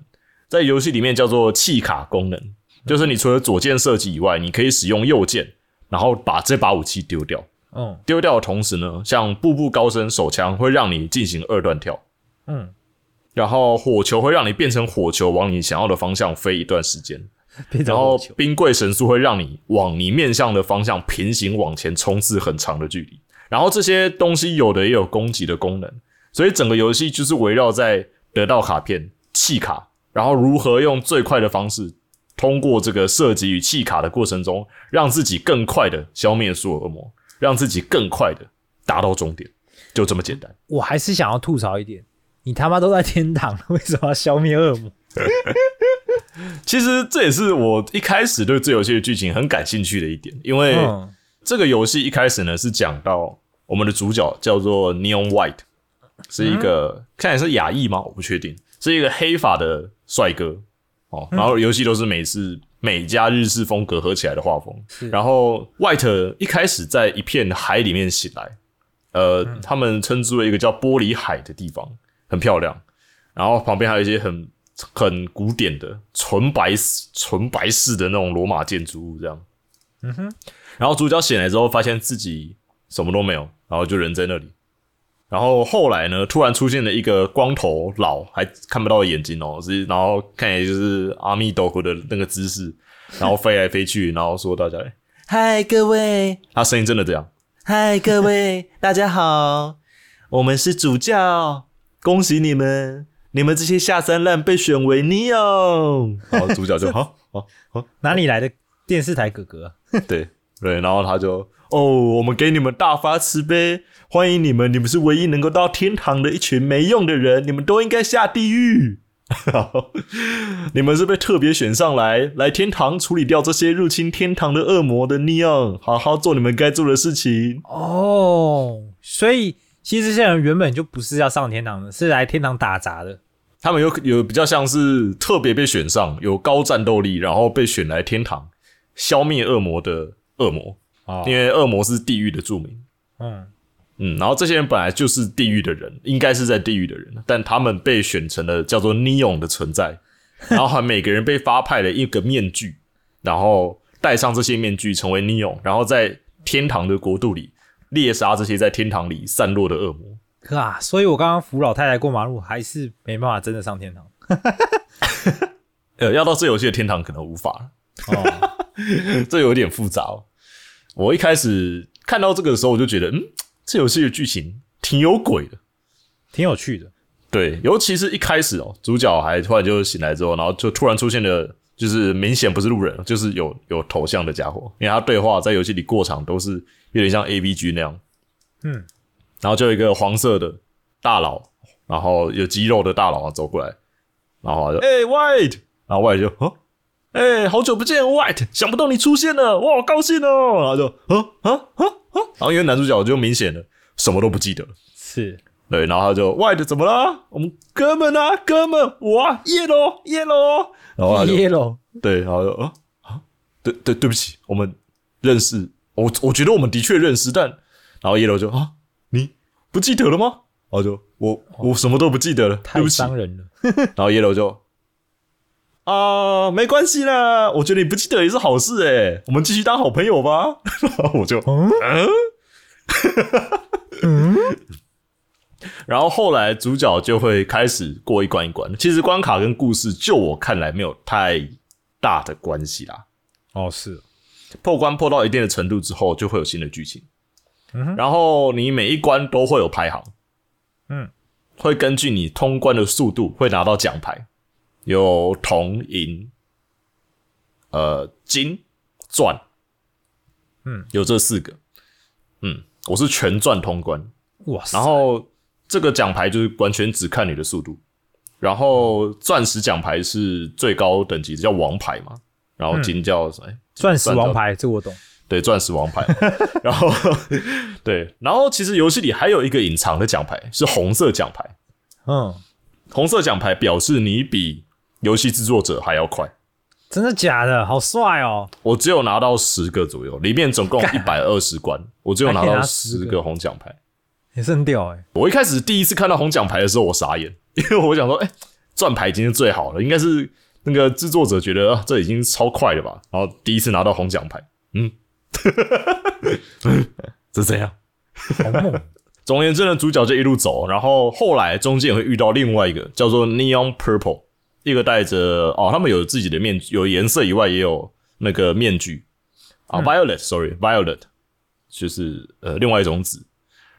在游戏里面叫做弃卡功能，就是你除了左键射击以外，你可以使用右键，然后把这把武器丢掉。嗯丢掉的同时呢，像步步高升手枪会让你进行二段跳，嗯，然后火球会让你变成火球往你想要的方向飞一段时间。然后冰柜神速会让你往你面向的方向平行往前冲刺很长的距离。然后这些东西有的也有攻击的功能，所以整个游戏就是围绕在得到卡片、弃卡，然后如何用最快的方式，通过这个射击与弃卡的过程中，让自己更快的消灭所有恶魔，让自己更快的达到终点，就这么简单。我还是想要吐槽一点，你他妈都在天堂了，*laughs* 为什么要消灭恶魔？*laughs* 其实这也是我一开始对这游戏的剧情很感兴趣的一点，因为、嗯这个游戏一开始呢是讲到我们的主角叫做 Neon White，是一个、看起来是亚裔吗？我不确定，是一个黑发的帅哥哦。然后游戏都是美式美加日式风格合起来的画风。然后 White 一开始在一片海里面醒来，呃，他们称之为一个叫玻璃海的地方，很漂亮。然后旁边还有一些很很古典的纯白纯白式的那种罗马建筑物，这样。嗯哼然后主角醒来之后，发现自己什么都没有，然后就人在那里。然后后来呢，突然出现了一个光头佬，还看不到眼睛哦，是然后看起来就是阿弥陀佛的那个姿势，然后飞来飞去，*laughs* 然后说大家，嗨，各位，他声音真的这样，嗨，各位，大家好，我们是主教，恭喜你们，你们这些下三滥被选为 Neo。然后 *laughs* 主角就好 *laughs* 好好，哪里来的电视台哥哥啊？*laughs* 对对，然后他就哦，我们给你们大发慈悲，欢迎你们，你们是唯一能够到天堂的一群没用的人，你们都应该下地狱。然后你们是被特别选上来来天堂处理掉这些入侵天堂的恶魔的 Neon，好好做你们该做的事情。哦，所以其实这些人原本就不是要上天堂的，是来天堂打杂的。他们有有比较像是特别被选上，有高战斗力，然后被选来天堂消灭恶魔的恶魔，哦因为恶魔是地狱的著名。嗯，嗯，然后这些人本来就是地狱的人，应该是在地狱的人，但他们被选成了叫做 Neon 的存在，然后还每个人被发派了一个面具，然后戴上这些面具成为 Neon，然后在天堂的国度里猎杀这些在天堂里散落的恶魔。啊，所以我刚刚扶老太太过马路，还是没办法真的上天堂。*laughs* 呃，要到这游戏的天堂可能无法 *laughs* 这有点复杂哦。我一开始看到这个的时候，我就觉得，嗯，这游戏的剧情挺有鬼的。挺有趣的。对，尤其是一开始哦，主角还突然就醒来之后，然后就突然出现了，就是明显不是路人，就是有有头像的家伙，因为他对话在游戏里过场都是有点像 A B G 那样，嗯，然后就有一个黄色的大佬，然后有肌肉的大佬走过来，然后他就哎、White，然后 White 就哦？哎、好久不见，White，想不到你出现了，哇，好高兴哦。然后就啊啊？啊？啊，然后因为男主角就明显的什么都不记得，是。对，然后他就 White 怎么了？我们哥们啊，哥们，哇，Yellow Yellow，然后他就 yellow，对，然后就啊啊，对对对不起，我们认识，我我觉得我们的确认识，但然后 Yellow 就啊，你不记得了吗？然后就我我什么都不记得了，太。伤人了。*laughs* 然后 Yellow 就啊，没关系啦，我觉得你不记得也是好事诶，我们继续当好朋友吧。*laughs* 然后我就嗯嗯 *laughs* 然后后来主角就会开始过一关一关。其实关卡跟故事，就我看来没有太大的关系啦。哦，是破关破到一定的程度之后，就会有新的剧情。嗯然后你每一关都会有排行，嗯，会根据你通关的速度会拿到奖牌，有铜、银、呃金、钻，嗯，有这四个。嗯，我是全钻通关，哇塞，然后这个奖牌就是完全只看你的速度，然后钻石奖牌是最高等级的叫王牌嘛，然后金叫什么？哎钻石王牌，这个我懂。对，钻石王牌。*laughs* 然后对，然后其实游戏里还有一个隐藏的奖牌是红色奖牌，嗯，红色奖牌表示你比游戏制作者还要快。真的假的？好帅哦！我只有拿到十个左右，里面总共一百二十关，我只有拿到还可以拿10十个红奖牌。也是很屌哎。我一开始第一次看到红奖牌的时候，我傻眼，因为我想说，哎、钻牌已经是最好了，应该是那个制作者觉得、啊、这已经超快了吧？然后第一次拿到红奖牌，嗯，*laughs* 这怎样？*laughs* 总而言之呢，主角就一路走，然后后来中间也会遇到另外一个叫做 Neon Purple，一个戴着哦，他们有自己的面具，有颜色以外也有那个面具。啊、v i o l e t s o r r y v i o l e t 就是呃另外一种紫，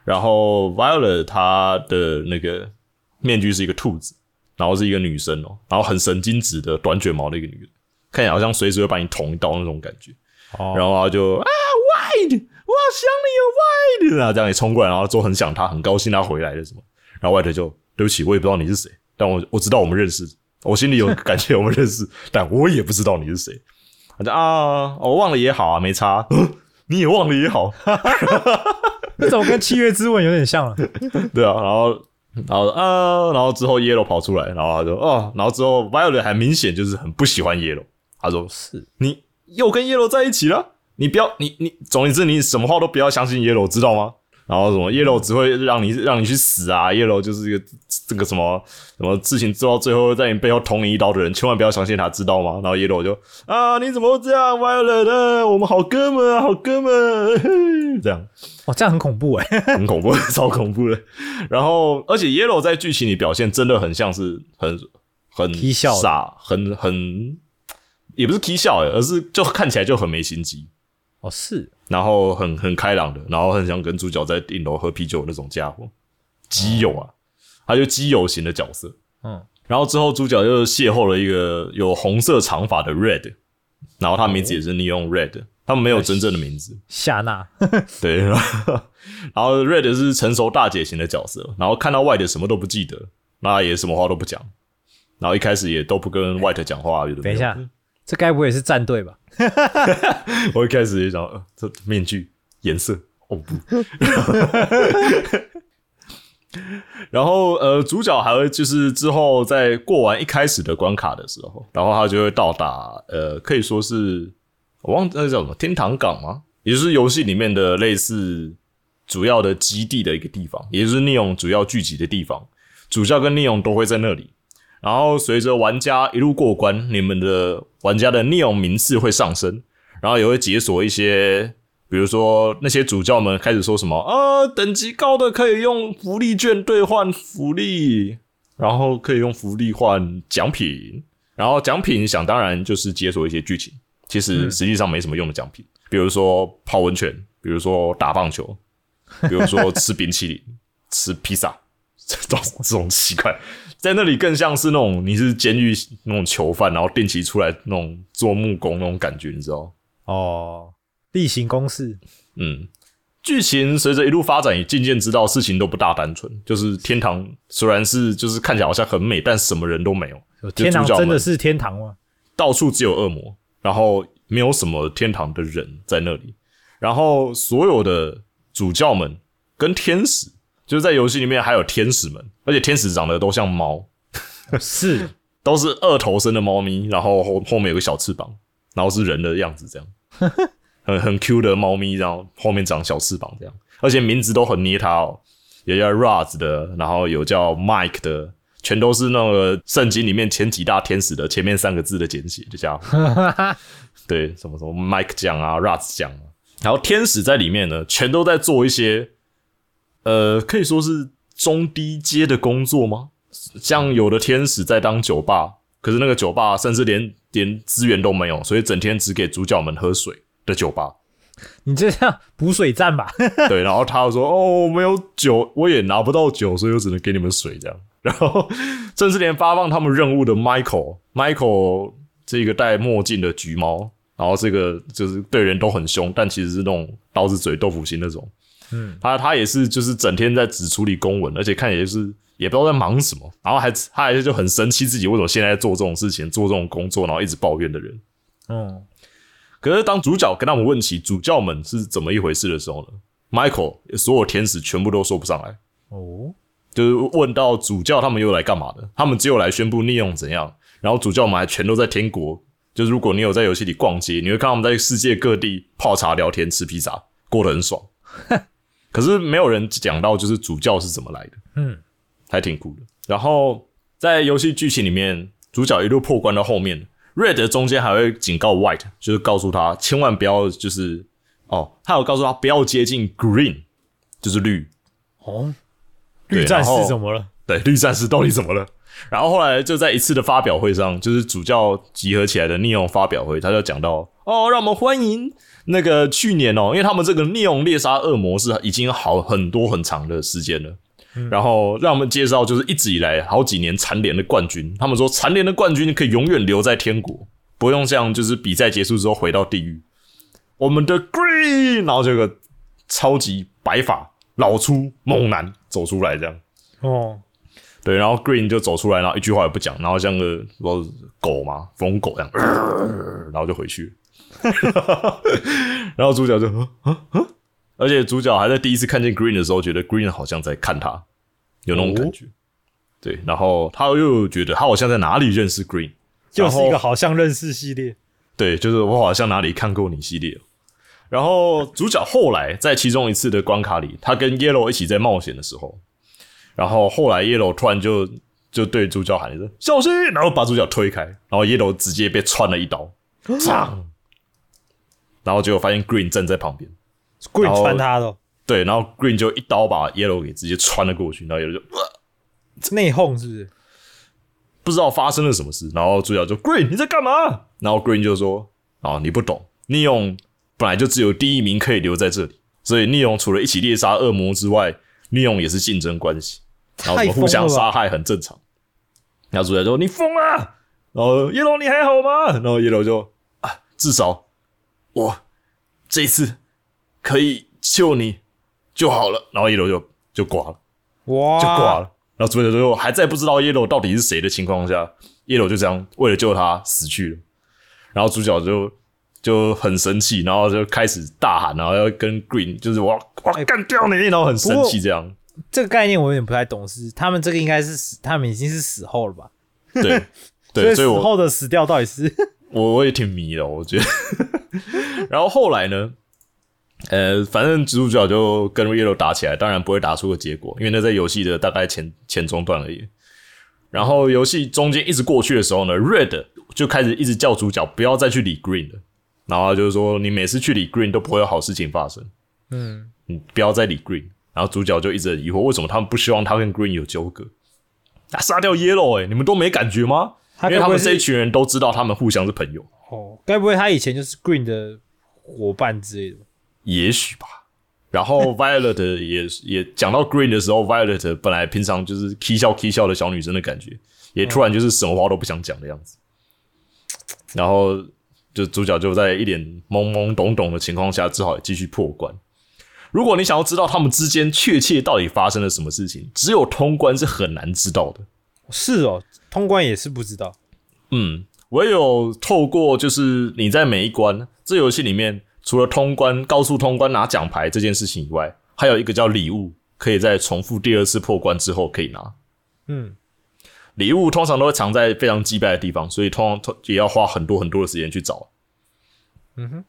然后 Violet 她的那个面具是一个兔子，然后是一个女生哦，然后很神经质的短卷毛的一个女人，看起来好像随时会把你捅一刀那种感觉。哦，然后他就啊，Wide，我好想你哦，Wide，然后这样也冲过来，然后之后很想他，很高兴他回来了什么，然后 Wide 就对不起，我也不知道你是谁，但我我知道我们认识，*laughs* 我心里有感觉我们认识，*laughs* 但我也不知道你是谁。他就啊，我忘了也好啊，没差，*laughs* 你也忘了也好，那怎么跟七月之吻有点像了？对啊，然后然后啊，然后之后 Yellow 跑出来，然后他说哦，然后之后 Violet 还明显就是很不喜欢 Yellow，他说是你又跟 Yellow 在一起了，你不要你你，总之，你什么话都不要相信 Yellow，知道吗？然后什么 Yellow 只会让你让你去死啊，Yellow 就是一个这个什么什么事情做到最后在你背后捅你一刀的人，千万不要相信他，知道吗？然后 Yellow 就啊，你怎么会这样，Violet，啊我们好哥们啊，好哥们，*laughs* 这样。哦，这样很恐怖哎。*laughs* 很恐怖，*laughs* 超恐怖的。然后，而且 Yellow 在剧情里表现真的很像是很很笑傻，很很也不是踢笑欸而是就看起来就很没心机，哦，是然后很很开朗的，然后很想跟主角在顶楼喝啤酒那种家伙，基友啊，他就基友型的角色。嗯，然后之后主角就邂逅了一个有红色长发的 Red，然后他名字也是 Neon Red，他们没有真正的名字。夏娜。*laughs* 对，*laughs* 然后 Red 是成熟大姐型的角色，然后看到 White 什么都不记得，那也什么话都不讲，然后一开始也都不跟 White 讲话。等一下，这该不会也是战队吧？*laughs* 我一开始也想，呃，这面具颜色哦不，然后呃，主角还会就是之后在过完一开始的关卡的时候，然后他就会到达呃，可以说是我忘那叫什么天堂港吗？也就是游戏里面的类似主要的基地的一个地方，也就是 Neo 主要聚集的地方，主教跟 Neo 都会在那里。然后随着玩家一路过关，你们的玩家的 Neon 名次会上升，然后也会解锁一些，比如说那些主教们开始说什么啊，等级高的可以用福利券兑换福利，然后可以用福利换奖品，然后奖品想当然就是解锁一些剧情，其实实际上没什么用的奖品，比如说泡温泉，比如说打棒球，比如说 *laughs* 吃冰淇淋、吃披萨，*laughs* 这种这种奇怪。在那里更像是那种你是监狱那种囚犯，然后定期出来那种做木工那种感觉，你知道？哦，例行公事。嗯，剧情随着一路发展，也渐渐知道事情都不大单纯。就是天堂虽然是就是看起来好像很美，但什么人都没有。天堂真的是天堂吗？到处只有恶魔，然后没有什么天堂的人在那里，然后所有的主教们跟天使，就是在游戏里面还有天使们，而且天使长得都像猫，是。*laughs* 都是二头身的猫咪，然后后后面有个小翅膀，然后是人的样子，这样。*laughs* 很很 Q 的猫咪，然后后面长小翅膀这样，而且名字都很捏它哦，有叫 Raz 的，然后有叫 Mike 的，全都是那个圣经里面前几大天使的前面三个字的简写，就这家伙。*laughs* 对，什么什么 Mike 奖啊，Raz 奖啊，然后天使在里面呢，全都在做一些，呃，可以说是中低阶的工作吗？像有的天使在当酒吧，可是那个酒吧甚至连连资源都没有，所以整天只给主角们喝水的酒吧。你这样 *laughs* 补水站吧？*laughs* 对，然后他就说：“哦，没有酒，我也拿不到酒，所以我只能给你们水这样。”然后甚至连发放他们任务的 Michael，Michael 这个戴墨镜的橘猫，然后这个就是对人都很凶，但其实是那种刀子嘴豆腐心那种。嗯，他他也是就是整天在只处理公文，而且看也是也不知道在忙什么，然后还他还是就很生气自己为什么现在做这种事情，做这种工作，然后一直抱怨的人。嗯，可是当主角跟他们问起主教们是怎么一回事的时候呢，Michael 所有天使全部都说不上来，哦，就是问到主教他们又来干嘛的，他们只有来宣布利用怎样，然后主教们还全都在天国。就是如果你有在游戏里逛街，你会看他们在世界各地泡茶、聊天、吃披萨，过得很爽。*laughs* 可是没有人讲到就是主教是怎么来的，嗯，还挺酷的。然后在游戏剧情里面，主角一路破关到后面，Red 中间还会警告 White，就是告诉他千万不要就是哦，他有告诉他不要接近 Green，就是绿，哦，绿战士怎么了？对，绿战士到底怎么了？然后后来就在一次的发表会上，就是主教集合起来的 Neon 发表会，他就讲到哦，让我们欢迎那个去年哦，因为他们这个 Neon 猎杀恶魔是已经好很多很长的时间了。然后让我们介绍，就是一直以来好几年蝉联的冠军。他们说蝉联的冠军可以永远留在天国，不用像就是比赛结束之后回到地狱。我们的 Green，然后这个超级白发老粗猛男走出来，这样。哦，对，然后 Green 就走出来，然后一句话也不讲，然后像个不知道狗嘛，疯狗一样，*laughs* 然后就回去。*laughs* 然后主角就啊啊啊！而且主角还在第一次看见 Green 的时候，觉得 Green 好像在看他，有那种感觉。对，然后他又觉得他好像在哪里认识 Green，就是一个好像认识系列。对，就是我好像哪里看过你系列哦。然后主角后来在其中一次的关卡里，他跟 Yellow 一起在冒险的时候，然后后来 Yellow 突然就就对主角喊一声“小心”，然后把主角推开，然后 Yellow 直接被穿了一刀，*gasps* 唰，然后结果发现 Green 站在旁边，Green 穿他的哦对，然后 Green 就一刀把 Yellow 给直接穿了过去，然后 Yellow 就、呃、内讧是不是？不知道发生了什么事，然后主角就 Green 你在干嘛？然后 Green 就说：“哦，你不懂，逆勇本来就只有第一名可以留在这里，所以逆勇除了一起猎杀恶魔之外，逆勇也是竞争关系，然后我们互相杀害很正常。”然后主角就说：“你疯了！”然后 Yellow 你还好吗？然后 Yellow 就啊，至少我这一次可以救你就好了。然后 Yellow 就就挂了。哇，就挂了。然后主角最后还在不知道 Yellow 到底是谁的情况下，Yellow 就这样为了救他死去了。然后主角就就很生气，然后就开始大喊，然后要跟 Green 就是我要我要干掉你，然后很生气这样。这个概念我有点不太懂，是他们这个应该是死，他们已经是死后了吧？对 *laughs* 对，所以死我后的死掉到底是我我也挺迷的，我觉得。*laughs* 然后后来呢，呃，反正主角就跟 Yellow 打起来，当然不会打出个结果，因为那在游戏的大概前前中段而已。然后游戏中间一直过去的时候呢，Red 就开始一直叫主角不要再去理 Green 了，然后就是说你每次去理 Green 都不会有好事情发生，嗯，你不要再理 Green。然后主角就一直很疑惑，为什么他们不希望他跟 Green 有纠葛？啊，杀掉 Yellow 哎、你们都没感觉吗？因为他们这一群人都知道他们互相是朋友。哦，该不会他以前就是 Green 的伙伴之类的吧？也许吧。然后 *laughs* Violet 也也讲到 Green 的时候，Violet 本来平常就是 k 笑 k 笑的小女生的感觉，也突然就是什么话都不想讲的样子。然后就主角就在一脸懵懵懂懂的情况下，只好继续破关。如果你想要知道他们之间确切到底发生了什么事情，只有通关是很难知道的。是哦，通关也是不知道。嗯，唯有透过就是你在每一关这游戏里面，除了通关、高速通关拿奖牌这件事情以外，还有一个叫礼物，可以在重复第二次破关之后可以拿。嗯，礼物通常都会藏在非常击败的地方，所以通常也要花很多很多的时间去找。嗯哼，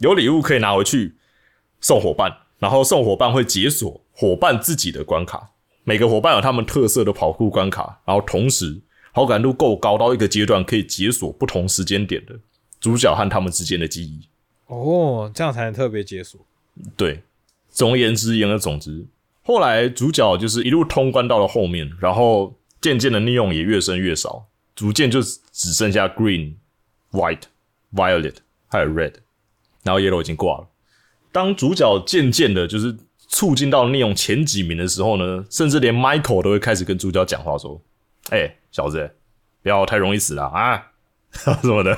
有礼物可以拿回去送伙伴，然后送伙伴会解锁伙伴自己的关卡。每个伙伴有他们特色的跑酷关卡，然后同时好感度够高到一个阶段，可以解锁不同时间点的主角和他们之间的记忆。哦，这样才能特别解锁。对，总而言之，言而总之，后来主角就是一路通关到了后面，然后渐渐的利用也越升越少，逐渐就只剩下 green、white、violet 还有 red，然后 yellow 已经挂了。当主角渐渐的就是促进到利用前几名的时候呢，甚至连 Michael 都会开始跟主角讲话说：“哎、小子，不要太容易死了啊，*laughs* 什么的，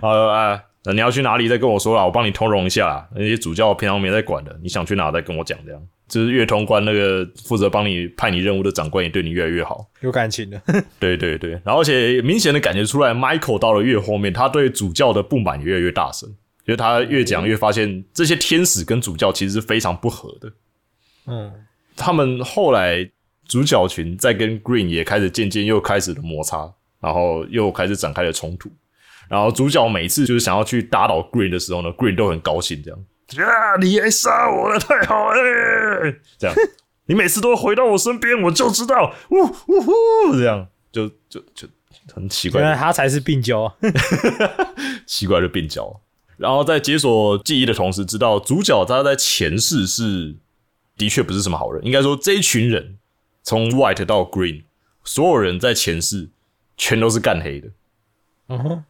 啊啊。”那你要去哪里再跟我说啦，我帮你通融一下啦。那些主教平常没在管的，你想去哪再跟我讲，这样就是越通关那个负责帮你派你任务的长官也对你越来越好。有感情的，*laughs* 对对对，然后而且明显的感觉出来，Michael 到了越后面，他对主教的不满也越来越大声，就是他越讲越发现这些天使跟主教其实是非常不合的。嗯，他们后来主角群在跟 Green 也开始渐渐又开始了摩擦，然后又开始展开了冲突。然后主角每次就是想要去打倒 Green 的时候呢，Green 都很高兴，这样啊，你来杀我了，太好了！这样，*laughs* 你每次都回到我身边，我就知道，呜呜呼，这样就就就很奇怪原来他才是病娇啊。*laughs* 奇怪的病娇。然后在解锁记忆的同时，知道主角他在前世是的确不是什么好人。应该说，这一群人从 White 到 Green，所有人在前世全都是干黑的。嗯哼，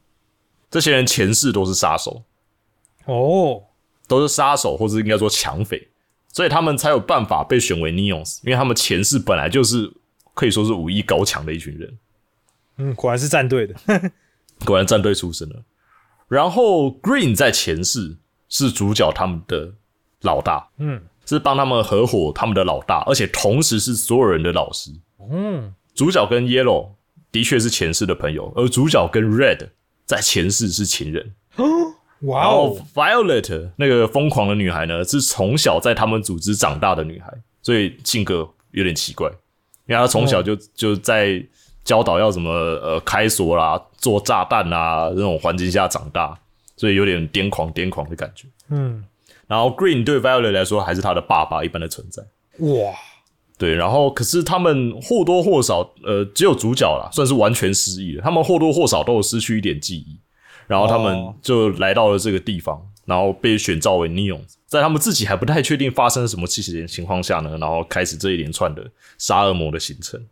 这些人前世都是杀手，哦，都是杀手，或者应该说抢匪，所以他们才有办法被选为 Neons，因为他们前世本来就是可以说是武艺高强的一群人。嗯，果然是战队的。*laughs* 果然战队出身了。然后 Green 在前世是主角他们的老大，嗯是帮他们合伙他们的老大，而且同时是所有人的老师。嗯，主角跟 Yellow 的确是前世的朋友，而主角跟 Red 在前世是情人。哇哦，Violet 那个疯狂的女孩呢，是从小在他们组织长大的女孩，所以性格有点奇怪，因为她从小就、就在教导要怎么呃开锁啦、做炸弹啦那种环境下长大，所以有点癫狂癫狂的感觉。嗯，然后 Green 对 Violet 来说还是他的爸爸一般的存在。哇，对，然后可是他们或多或少，呃，只有主角啦，算是完全失忆了。他们或多或少都有失去一点记忆，然后他们哦就来到了这个地方，然后被选召为 Neon，在他们自己还不太确定发生了什么事情的情况下呢，然后开始这一连串的杀恶魔的行程。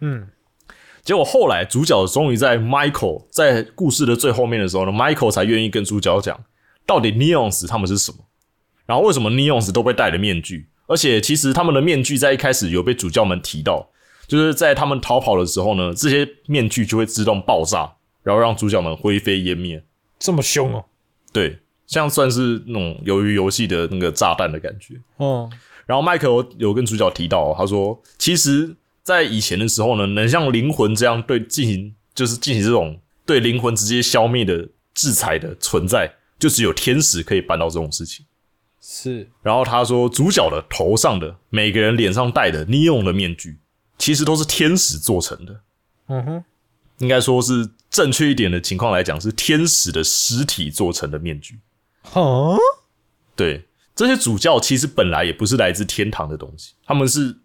嗯，结果后来主角终于在 Michael 在故事的最后面的时候呢，Michael 才愿意跟主角讲，到底 Neons 他们是什么，然后为什么 Neons 都被戴了面具，而且其实他们的面具在一开始有被主教们提到，就是在他们逃跑的时候呢，这些面具就会自动爆炸，然后让主角们灰飞烟灭。这么凶哦。对，像算是那种由于游戏的那个炸弹的感觉。哦，然后麦克有有跟主角提到哦、他说，其实，在以前的时候呢，能像灵魂这样对进行，就是进行这种对灵魂直接消灭的制裁的存在，就只有天使可以办到这种事情。是，然后他说，主角的头上的每个人脸上戴的尼龙的面具，其实都是天使做成的。嗯哼，应该说是正确一点的情况来讲，是天使的尸体做成的面具。哦，对，这些主教其实本来也不是来自天堂的东西，他们是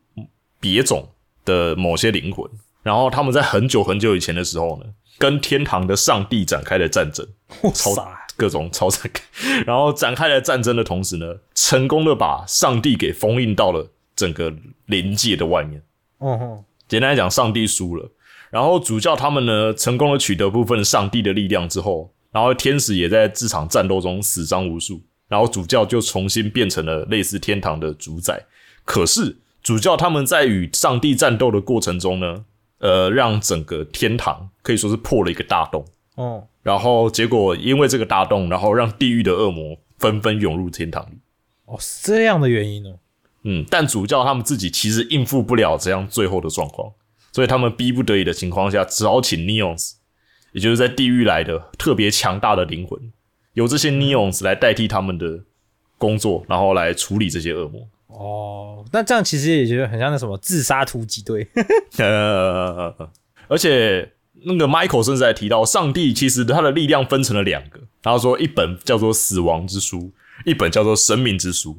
别种的某些灵魂。然后他们在很久很久以前的时候呢，跟天堂的上帝展开了战争，哇超塞，各种超展开。*laughs* 然后展开了战争的同时呢，成功的把上帝给封印到了整个灵界的外面。嗯哼，简单来讲，上帝输了，然后主教他们呢，成功的取得部分上帝的力量之后，然后天使也在这场战斗中死伤无数，然后主教就重新变成了类似天堂的主宰。可是主教他们在与上帝战斗的过程中呢，呃，让整个天堂可以说是破了一个大洞，哦，然后结果因为这个大洞，然后让地狱的恶魔纷纷涌入天堂里。哦，是这样的原因哦。嗯，但主教他们自己其实应付不了这样最后的状况，所以他们逼不得已的情况下，只好请 Neons，也就是在地狱来的特别强大的灵魂，由这些 Neons 来代替他们的工作，然后来处理这些恶魔。哦，那这样其实也觉得很像那什么自杀突击队。呃，*laughs* *laughs* 而且那个 Michael 甚至还提到，上帝其实他的力量分成了两个，然后说一本叫做死亡之书，一本叫做生命之书。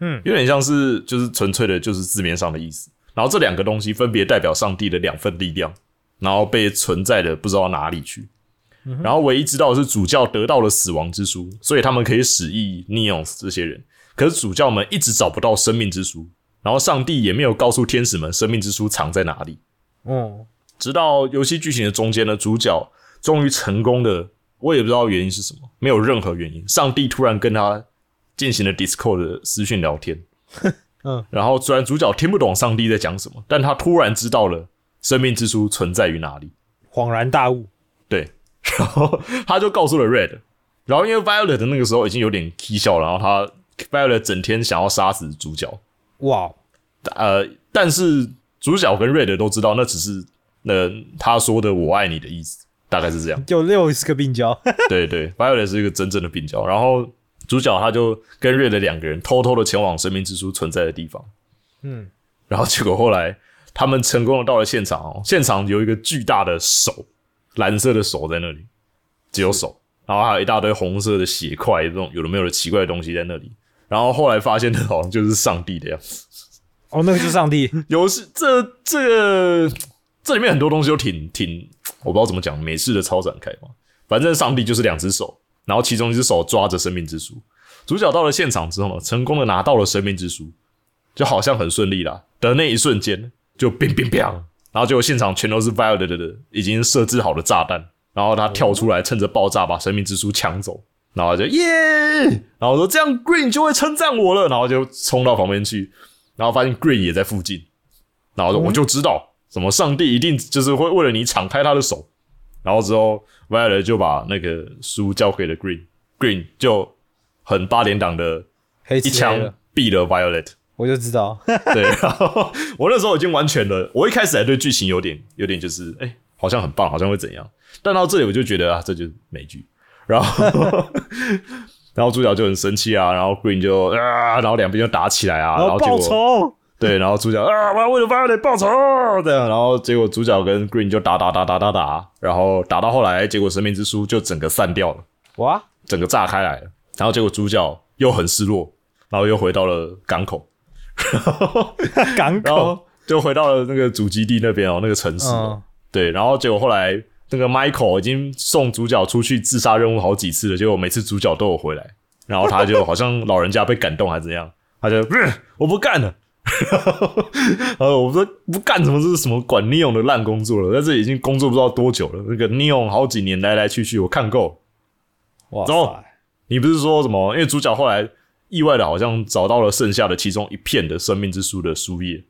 嗯，有点像是就是纯粹的，就是字面上的意思。然后这两个东西分别代表上帝的两份力量，然后被存在的不知道哪里去。然后唯一知道的是主教得到了死亡之书，所以他们可以使役 Neons 这些人。可是主教们一直找不到生命之书，然后上帝也没有告诉天使们生命之书藏在哪里。嗯，直到游戏剧情的中间呢，主角终于成功的，我也不知道原因是什么，没有任何原因。上帝突然跟他进行了 Discord 的私讯聊天，*laughs* 嗯，然后虽然主角听不懂上帝在讲什么，但他突然知道了生命之书存在于哪里。恍然大悟。对，然后他就告诉了 Red，然后因为 Violet 的那个时候已经有点笑了，然后他 Violet 整天想要杀死主角，哇，呃，但是主角跟 Red 都知道那只是呃他说的“我爱你”的意思，大概是这样。*laughs* 就六十个病娇。*laughs* 对对，Violet 是一个真正的病娇，然后主角他就跟 Red 两个人偷偷的前往生命之书存在的地方，嗯，然后结果后来他们成功的到了现场哦，现场有一个巨大的手，蓝色的手在那里，只有手，然后还有一大堆红色的血块，这种有的没有的奇怪的东西在那里。然后后来发现的好像就是上帝的样子。哦，那个就是上帝。*laughs* 游戏这这个这里面很多东西都挺挺，我不知道怎么讲，美式的超展开嘛。反正上帝就是两只手，然后其中一只手抓着生命之书。主角到了现场之后呢，成功的拿到了生命之书，就好像很顺利啦。的那一瞬间，就乒乒乒，然后结果现场全都是 Violet 的已经设置好的炸弹，然后他跳出来，趁着爆炸把生命之书抢走，然后就耶，然后说这样 Green 就会称赞我了，然后就冲到旁边去，然后发现 Green 也在附近，然后我就知道，什么上帝一定就是会为了你敞开他的手，然后之后 Violet 就把那个书交给了 Green，Green 就很八连档的黑一枪毙了 Violet。我就知道。*laughs* 对，然后我那时候已经完全了，我一开始还对剧情有点有点就是，哎、好像很棒，好像会怎样，但到这里我就觉得啊，这就是美剧，然后 *laughs* 然后主角就很生气啊，然后 Green 就啊，然后两边就打起来啊，然后结报果仇。对，然后主角啊，我要为了 Violet 报仇，这样，然后结果主角跟 Green 就打打打打打打，然后打到后来，结果生命之书就整个散掉了。哇，整个炸开来了，然后结果主角又很失落，然后又回到了港口，*laughs* 港口。就回到了那个主基地那边哦，那个城市对，然后结果后来那个 Michael 已经送主角出去自杀任务好几次了，结果每次主角都有回来，然后他就好像老人家被感动还是怎样，他就我不干了。*laughs* 呃，我说不干什么，这是什么管 Neon 的烂工作了，在这已经工作不知道多久了。那个 Neon 好几年来来去去，我看够。哇走塞，你不是说什么？因为主角后来意外的好像找到了剩下的其中一片的生命之书的书页，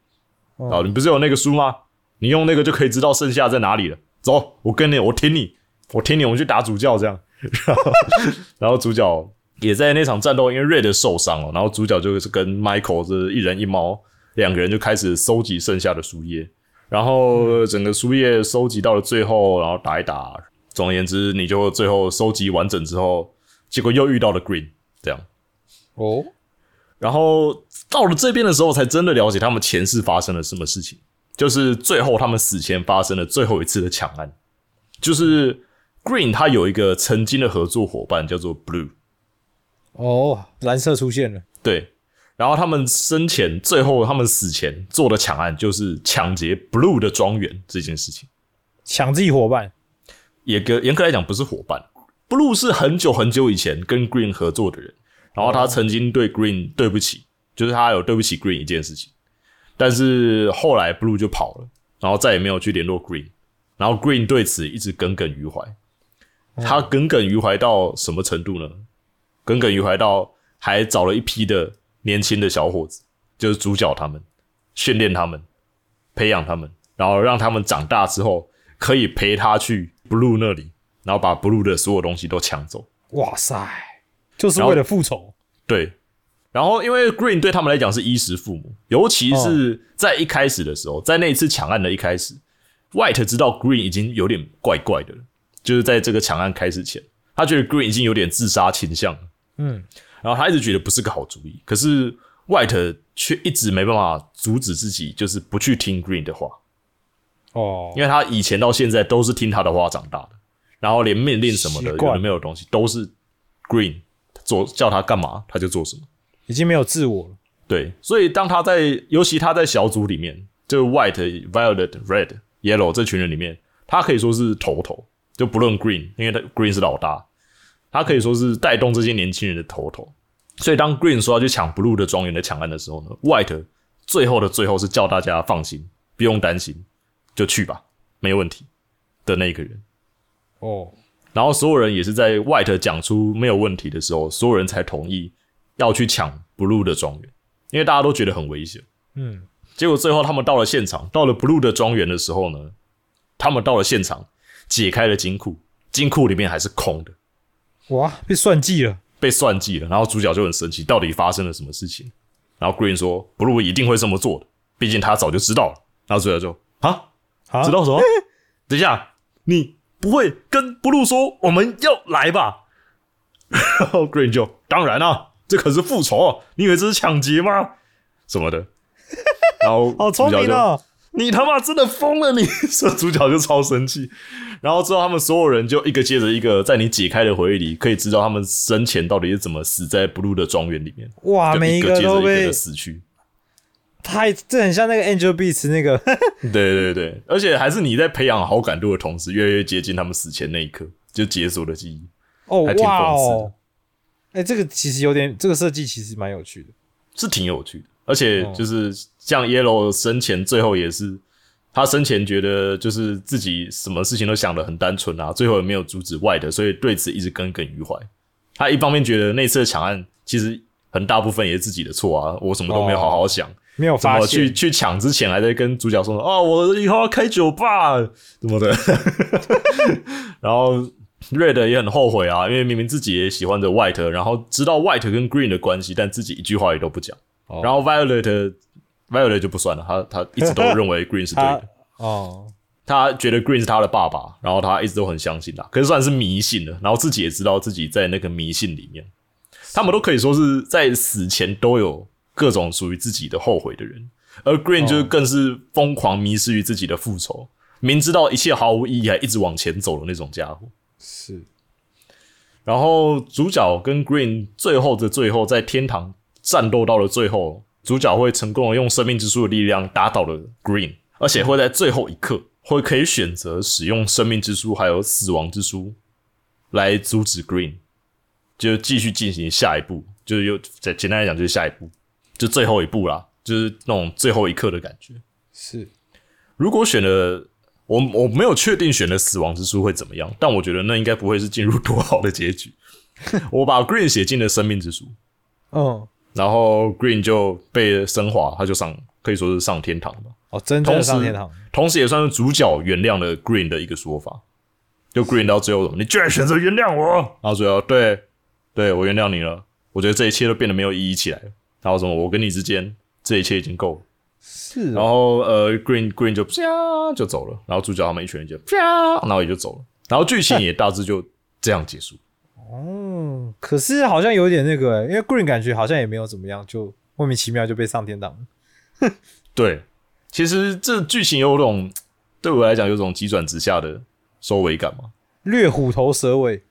哦啊，你不是有那个书吗？你用那个就可以知道剩下在哪里了。走，我跟你，我挺你，我挺你，我们去打主教这样。*laughs* 然后，然后主角也在那场战斗，因为 Red 受伤了，然后主角就是跟 Michael 这一人一猫，两个人就开始收集剩下的树叶，然后整个树叶收集到了最后，然后打一打。总而言之，你就最后收集完整之后，结果又遇到了 Green 这样。哦，然后到了这边的时候，才真的了解他们前世发生了什么事情。就是最后他们死前发生的最后一次的抢案，就是 Green 他有一个曾经的合作伙伴叫做 Blue，哦，蓝色出现了。对，然后他们生前最后他们死前做的抢案就是抢劫 Blue 的庄园这件事情。抢自己伙伴。也格严格来讲不是伙伴，Blue 是很久很久以前跟 Green 合作的人，然后他曾经对 Green 对不起，就是他有对不起 Green 一件事情，但是后来 Blue 就跑了，然后再也没有去联络 Green，然后 Green 对此一直耿耿于怀，他耿耿于怀到什么程度呢？耿耿于怀到还找了一批的年轻的小伙子，就是主角他们，训练他们，培养他们，然后让他们长大之后可以陪他去 Blue 那里，然后把 Blue 的所有东西都抢走。哇塞，就是为了复仇。对，然后因为 Green 对他们来讲是衣食父母，尤其是在一开始的时候，在那一次抢案的一开始，White 知道 Green 已经有点怪怪的了，就是在这个抢案开始前，他觉得 Green 已经有点自杀倾向了，嗯，然后他一直觉得不是个好主意，可是 White 却一直没办法阻止自己，就是不去听 Green 的话，哦，因为他以前到现在都是听他的话长大的，然后连命令什么的有没有的东西都是 Green 做叫他干嘛他就做什么。已经没有自我了。对，所以当他在，尤其他在小组里面，就 White、Violet、Red、Yellow 这群人里面，他可以说是头头，就不论 Green，因为他 Green 是老大，他可以说是带动这些年轻人的头头。所以当 Green 说要去抢 Blue 的庄园的抢案的时候呢，White 最后的最后是叫大家放心，不用担心，就去吧，没问题的那个人。哦，然后所有人也是在 White 讲出没有问题的时候，所有人才同意要去抢 Blue 的庄园，因为大家都觉得很危险。嗯，结果最后他们到了现场，到了 Blue 的庄园的时候呢，他们到了现场，解开了金库，金库里面还是空的，哇，被算计了。被算计了。然后主角就很生气，到底发生了什么事情？然后 Green 说，Blue 一定会这么做的，毕竟他早就知道了。然后主角就啊，啊知道什么？等一下，你不会跟 Blue 说我们要来吧？*laughs* 然后 Green 就当然啊，这可是复仇啊！你以为这是抢劫吗？什么的。然后好聪主角就 *laughs* 明哦！你他妈真的疯了你！*laughs* 这主角就超生气，然后之后他们所有人就一个接着一个，在你解开的回忆里，可以知道他们生前到底是怎么死在 Blue 的庄园里面，哇，就每一接着一个个都被的死去。太，这很像那个 Angel Beats 那个，*laughs* 对对对，而且还是你在培养好感度的同时，越来越接近他们死前那一刻，就解锁的记忆，哦还挺哇讽刺哎，这个其实有点，这个设计其实蛮有趣的。是挺有趣的。而且就是像 Yellow 生前最后也是，他生前觉得就是自己什么事情都想得很单纯啊，最后也没有阻止 White，所以对此一直耿耿于怀。他一方面觉得那次的抢案其实很大部分也是自己的错啊，我什么都没有好好想，没有怎么发现去去抢之前还在跟主角说哦，我以后要开酒吧怎么的，*laughs* 然后 Red 也很后悔啊，因为明明自己也喜欢着 White，然后知道 White 跟 Green 的关系，但自己一句话也都不讲。哦。然后 Violet Violet 就不算了，他他一直都认为 *laughs* Green 是对的，哦，他觉得 Green 是他的爸爸，然后他一直都很相信他，可是算是迷信了，然后自己也知道自己在那个迷信里面，他们都可以说是在死前都有各种属于自己的后悔的人，而 Green 就是更是疯狂迷失于自己的复仇，明知道一切毫无意义还一直往前走的那种家伙。是。然后主角跟 Green 最后的最后在天堂战斗到了最后，主角会成功的用生命之树的力量打倒了 Green，而且会在最后一刻会可以选择使用生命之树还有死亡之书来阻止 Green，就继续进行下一步，就是又简简单来讲就是下一步，就最后一步啦，就是那种最后一刻的感觉。是，如果选了我我没有确定选了死亡之书会怎么样，但我觉得那应该不会是进入多好的结局。*laughs* 我把 Green 写进了生命之书，嗯，然后 Green 就被升华，他就上可以说是上天堂吧，哦，真上天堂，同时也算是主角原谅了 Green 的一个说法。就 Green 到最后，你居然选择原谅我，然后最后对对我原谅你了，我觉得这一切都变得没有意义起来了。然后什么，我跟你之间这一切已经够了。是哦，后呃，Green Green 就啪就走了，然后主角他们一群人就啪，然后也就走了，然后剧情也大致就这样结束。嗯，可是好像有点那个、欸，因为 Green 感觉好像也没有怎么样，就莫名其妙就被上天堂了。对，其实这剧情有种对我来讲有种急转直下的收尾感嘛，略虎头蛇尾，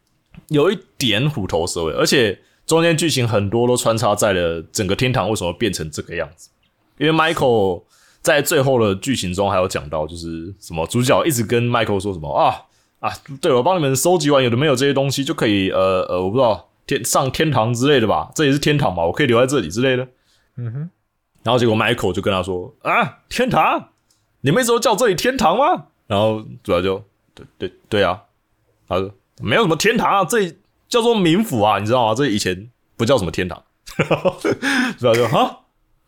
有一点虎头蛇尾，而且中间剧情很多都穿插在了整个天堂为什么变成这个样子，因为 Michael 在最后的剧情中还有讲到，就是什么主角一直跟 Michael 说什么啊啊，对我帮你们收集完有的没有这些东西就可以呃呃，我不知道天上天堂之类的吧，这也是天堂嘛，我可以留在这里之类的。嗯哼，然后结果 Michael 就跟他说啊，天堂，你们一直都叫这里天堂吗？然后主要就对对对啊，他说没有什么天堂啊，这里叫做冥府啊，你知道吗？这以前不叫什么天堂。*laughs* 主要就哈，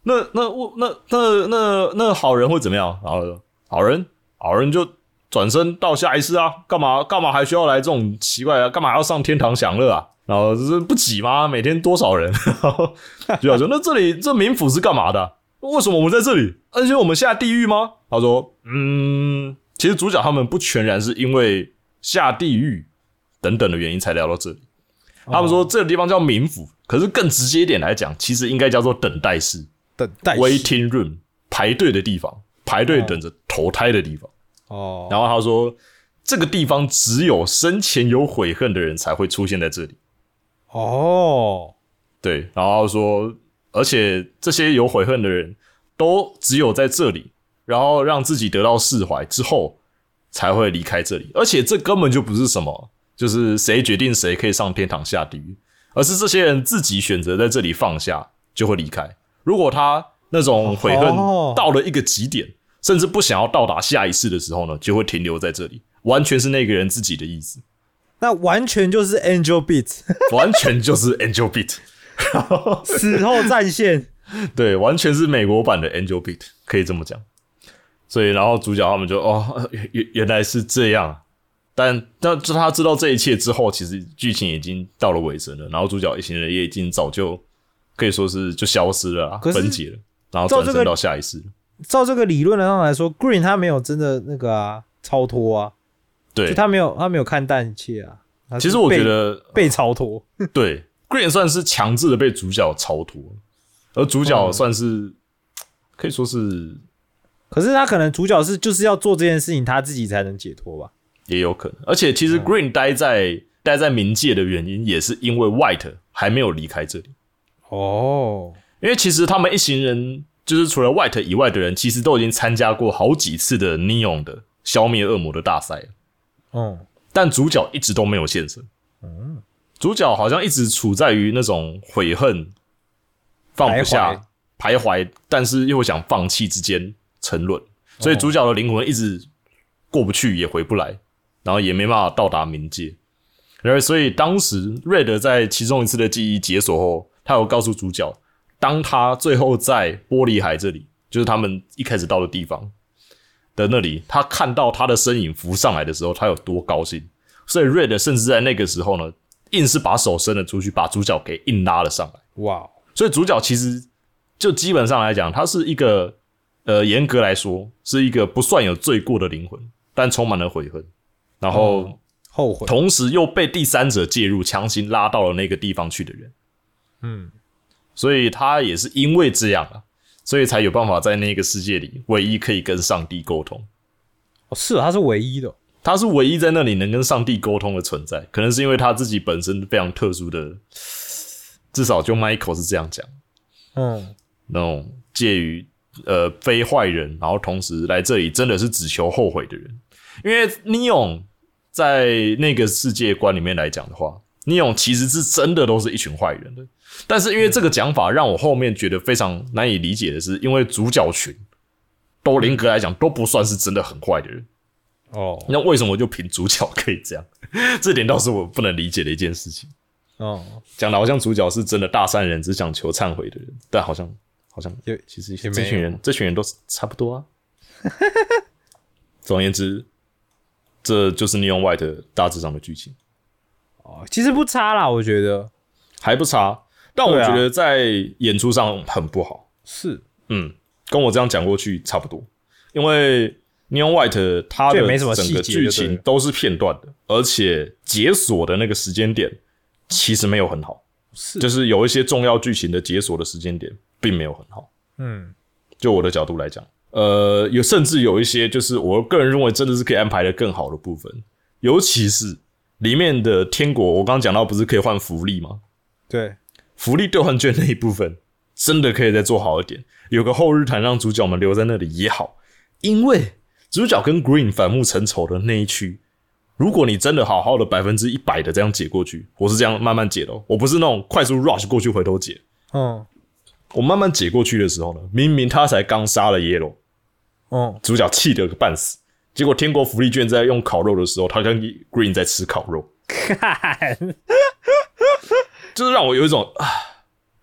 那那我那那那那好人会怎么样？然后说好人好人就转身到下一次啊，干嘛干嘛还需要来这种奇怪啊？干嘛要上天堂享乐啊？然后这不挤吗？每天多少人？*laughs* 然后主角说：“那这里这冥府是干嘛的？为什么我们在这里？而且我们下地狱吗？”他说：“嗯，其实主角他们不全然是因为下地狱等等的原因才聊到这里。他们说这个地方叫冥府，可是更直接一点来讲，其实应该叫做等待室等待室 （waiting room），排队的地方，排队等着投胎的地方。哦，然后他说，这个地方只有生前有悔恨的人才会出现在这里。哦，对，然后他说，而且这些有悔恨的人都只有在这里，然后让自己得到释怀之后，才会离开这里。而且这根本就不是什么，就是谁决定谁可以上天堂下地狱，而是这些人自己选择在这里放下，就会离开。如果他那种悔恨哦到了一个极点，甚至不想要到达下一世的时候呢，就会停留在这里，完全是那个人自己的意思，那完全就是 Angel Beat 完全就是 Angel Beat。死后战线。对，完全是美国版的 Angel Beat，可以这么讲。所以，然后主角他们就哦，原原原来是这样。但但就他知道这一切之后，其实剧情已经到了尾声了。然后主角一行人也已经早就可以说是就消失了分解了，然后转身到下一世。照这个理论上来说，Green 他没有真的那个啊超脱啊，对就，他没有他没有看淡一切啊。其实我被觉得被超脱，*laughs* 对 Green 算是强制的被主角超脱，而主角嗯算是、可以说是可是他可能主角是就是要做这件事情，他自己才能解脱吧？也有可能。而且其实 Green 待在、待在冥界的原因，也是因为 White 还没有离开这里。哦，因为其实他们一行人，就是除了 White 以外的人，其实都已经参加过好几次的 Neon 的消灭恶魔的大赛哦，嗯，但主角一直都没有现身。嗯主角好像一直处在于那种悔恨、放不下、徘徊，但是又想放弃之间沉沦，所以主角的灵魂一直过不去，也回不来，然后也没办法到达冥界。然后，所以当时瑞德在其中一次的记忆解锁后，他有告诉主角，当他最后在玻璃海这里，就是他们一开始到的地方的那里，他看到他的身影浮上来的时候，他有多高兴。所以瑞德甚至在那个时候呢，硬是把手伸了出去，把主角给硬拉了上来。哇，所以主角其实就基本上来讲，他是一个呃，严格来说是一个不算有罪过的灵魂，但充满了悔恨，然后哦后悔，同时又被第三者介入，强行拉到了那个地方去的人。嗯，所以他也是因为这样啊，所以才有办法在那个世界里唯一可以跟上帝沟通。哦是哦他是唯一的哦，他是唯一在那里能跟上帝沟通的存在，可能是因为他自己本身非常特殊的，至少就 Michael 是这样讲，嗯，那种介于呃非坏人，然后同时来这里真的是只求后悔的人。因为 Neon 在那个世界观里面来讲的话，Neon 其实是真的都是一群坏人的。但是因为这个讲法让我后面觉得非常难以理解的是，因为主角群都严格来讲都不算是真的很坏的人。哦，那为什么就凭主角可以这样？*laughs* 这点倒是我不能理解的一件事情。哦，讲的好像主角是真的大善人，只想求忏悔的人，但好像好像也其实这群人这群人都是差不多啊。*laughs* 总而言之，这就是 Neon White 大致上的剧情，哦，其实不差啦，我觉得。还不差，但我觉得在演出上很不好。是，嗯，跟我这样讲过去差不多，因为 Neon White 它的整个剧情都是片段的，而且解锁的那个时间点其实没有很好，是。就是有一些重要剧情的解锁的时间点并没有很好。嗯，就我的角度来讲，呃，有甚至有一些就是我个人认为真的是可以安排的更好的部分，尤其是里面的天国，我刚刚讲到不是可以换福利吗？对，福利兑换券那一部分真的可以再做好一点，有个后日谈让主角们留在那里也好，因为主角跟 Green 反目成仇的那一区，如果你真的好好的百分之一百的这样解过去，我是这样慢慢解的哦，我不是那种快速 rush 过去回头解，嗯。我慢慢解过去的时候呢，明明他才刚杀了 Yellow，嗯，主角气得个半死，结果天国福利券在用烤肉的时候，他跟 Green 在吃烤肉，就是让我有一种啊，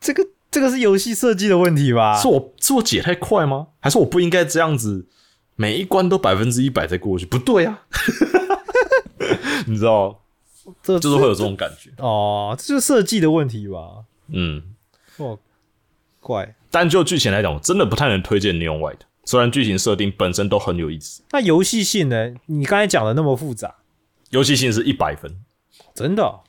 这个这个是游戏设计的问题吧？是我是我解太快吗？还是我不应该这样子，每一关都百分之一百再过去？不对啊，*laughs* 你知道，这就是会有这种感觉。哦，这就是设计的问题吧？嗯，哦，怪。但就剧情来讲，我真的不太能推荐 Neon White，虽然剧情设定本身都很有意思，那游戏性呢？你刚才讲的那么复杂，游戏性是一百分，真的哦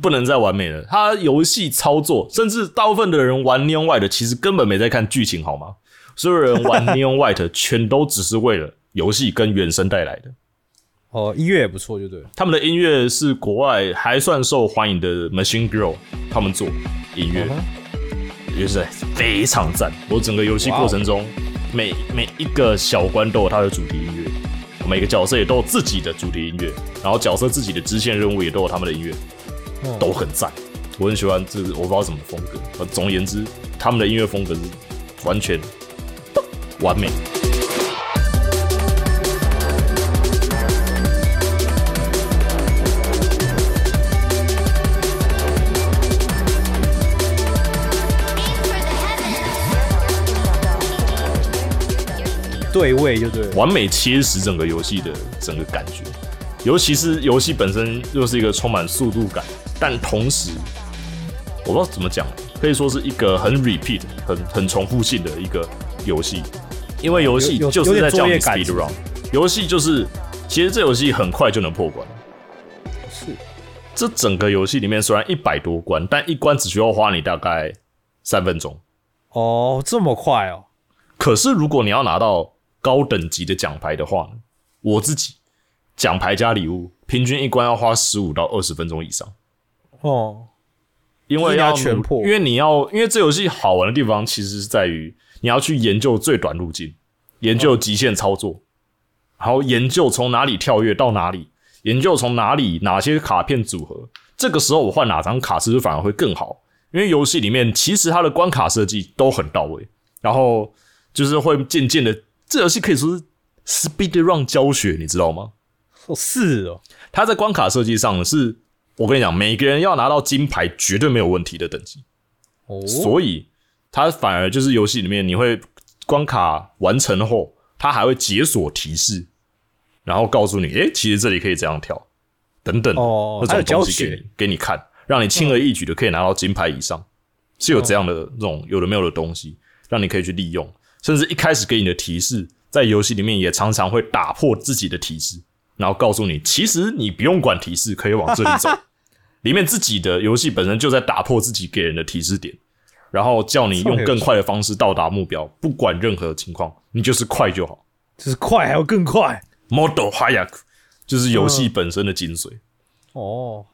不能再完美了。它游戏操作，甚至大部分的人玩 Neon White 其实根本没在看剧情，好吗？所有人玩 Neon White 全都只是为了游戏跟原声带来的。哦，音乐也不错，就对了。他们的音乐是国外还算受欢迎的 Machine Girl 他们做音乐，也是非常赞。我整个游戏过程中，每每一个小关都有它的主题音乐，每个角色也都有自己的主题音乐，然后角色自己的支线任务也都有他们的音乐，嗯都很赞。我很喜欢这个，我不知道什么风格。呃总而言之，他们的音乐风格是完全完美。对位就对了。完美切实整个游戏的整个感觉，尤其是游戏本身又是一个充满速度感，但同时我不知道怎么讲，可以说是一个很 repeat、很很重复性的一个游戏，因为游戏就是在叫你 speed run，游戏就是其实这游戏很快就能破关。是这整个游戏里面虽然一百多关，但一关只需要花你大概三分钟。哦，这么快哦。可是如果你要拿到高等级的奖牌的话呢，我自己奖牌加礼物，平均一关要花十五到二十分钟以上，哦，因为要要全破。因为你要，因为这游戏好玩的地方其实是在于你要去研究最短路径，研究极限操作，然后研究从哪里跳跃到哪里，研究从哪里哪些卡片组合，这个时候我换哪张卡是不是反而会更好？因为游戏里面其实它的关卡设计都很到位，然后就是会渐渐的，这游戏可以说是 speed run 教学，你知道吗？哦是哦，它在关卡设计上是，我跟你讲，每个人要拿到金牌绝对没有问题的等级，哦，所以它反而就是游戏里面你会关卡完成后，它还会解锁提示，然后告诉你，诶、其实这里可以这样跳，等等，哦那种东西给你给你看，让你轻而易举的可以拿到金牌以上，是有这样的那种有的没有的东西，让你可以去利用，甚至一开始给你的提示，在游戏里面也常常会打破自己的提示，然后告诉你，其实你不用管提示，可以往这里走。*laughs* 里面自己的游戏本身就在打破自己给人的提示点，然后叫你用更快的方式到达目标，不管任何情况，你就是快就好。就是快还要更快 Model Hayak 就是游戏本身的精髓。哦，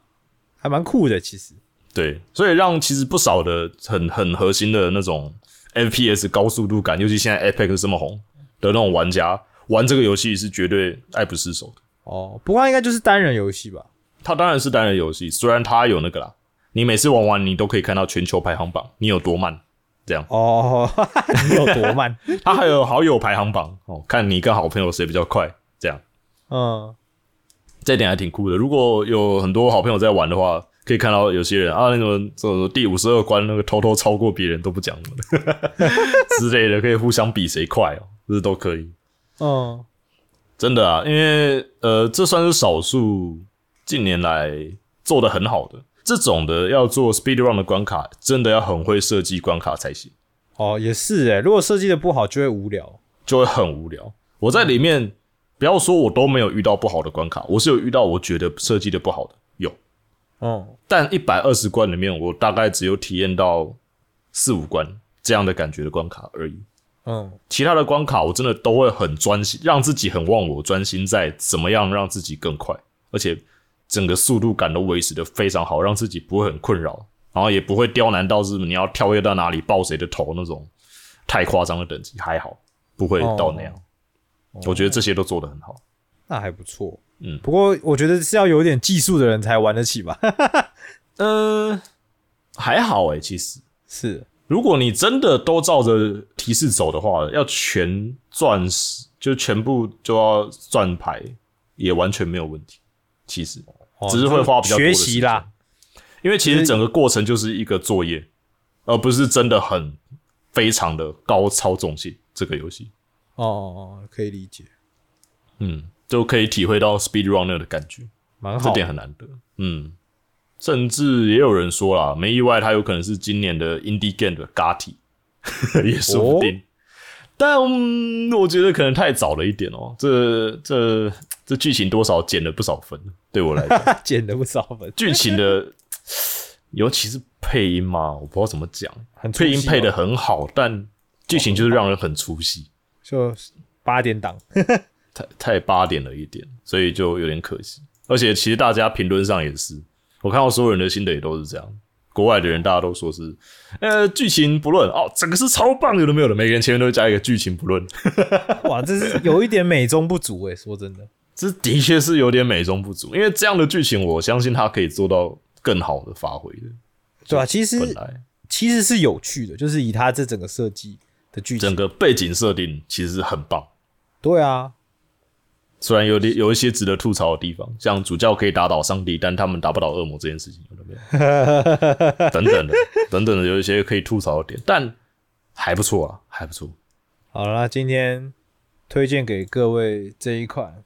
还蛮酷的其实。对，所以让其实不少的很很核心的那种 FPS 高速度感，尤其现在 Apex 这么红的那种玩家，玩这个游戏是绝对爱不释手的。哦，不过它应该就是单人游戏吧？它当然是单人游戏，虽然它有那个啦，你每次玩完你都可以看到全球排行榜，你有多慢，这样。哦，*laughs* 你有多慢？*laughs* 它还有好友排行榜哦，看你跟好朋友谁比较快，这样。嗯，这点还挺酷的。如果有很多好朋友在玩的话，可以看到有些人啊，那种这种第五十二关那个偷偷超过别人都不讲什么的之类的，可以互相比谁快哦，这都可以。嗯，真的啊，因为呃，这算是少数近年来做的很好的这种的，要做 speed run 的关卡，真的要很会设计关卡才行，哦，也是诶，如果设计的不好就会无聊。就会很无聊。我在里面不要说我都没有遇到不好的关卡，我是有遇到我觉得设计的不好的，有。嗯，但一百二十关里面，我大概只有体验到四五关这样的感觉的关卡而已。嗯，其他的关卡我真的都会很专心，让自己很忘我，专心在怎么样让自己更快，而且整个速度感都维持的非常好，让自己不会很困扰，然后也不会刁难到是你要跳跃到哪里爆谁的头那种太夸张的等级，还好不会到那样。我觉得这些都做得很好。那还不错。嗯不过我觉得是要有点技术的人才玩得起吧？嗯、*laughs* 还好诶、其实是，如果你真的都照着提示走的话，要全钻石，就全部就要钻牌，也完全没有问题。其实，哦只是会花比较多的学习啦。因为其实整个过程就是一个作业，而不是真的很非常的高操纵性。这个游戏，哦哦哦，可以理解，嗯，就可以体会到 speed runner 的感觉，这蛮好。这点很难得。嗯，甚至也有人说啦，没意外，他有可能是今年的 indie game 的 GATI，*laughs* 也说不定。但、嗯我觉得可能太早了一点哦。这这这剧情多少减了不少分，对我来讲，*laughs* 减了不少分，剧情的，尤其是配音嘛，我不知道怎么讲，配音配的很好，但剧情就是让人很出戏，就八点档。太太八点了一点，所以就有点可惜。而且其实大家评论上也是，我看到所有人的心得也都是这样。国外的人大家都说是，呃，剧情不论哦，整个是超棒，有的没有的，每个人前面都会加一个剧情不论，*laughs* 哇，这是有一点美中不足哎、说真的，这的确是有点美中不足，因为这样的剧情，我相信他可以做到更好的发挥的。对啊，其实本来其实是有趣的，就是以他这整个设计的剧情，整个背景设定其实很棒，对啊，虽然有点有一些值得吐槽的地方，像主教可以打倒上帝，但他们打不倒恶魔这件事情，有没有？*laughs* 等等的，等等的，有一些可以吐槽的点，但还不错啊，还不错。好了，今天推荐给各位这一款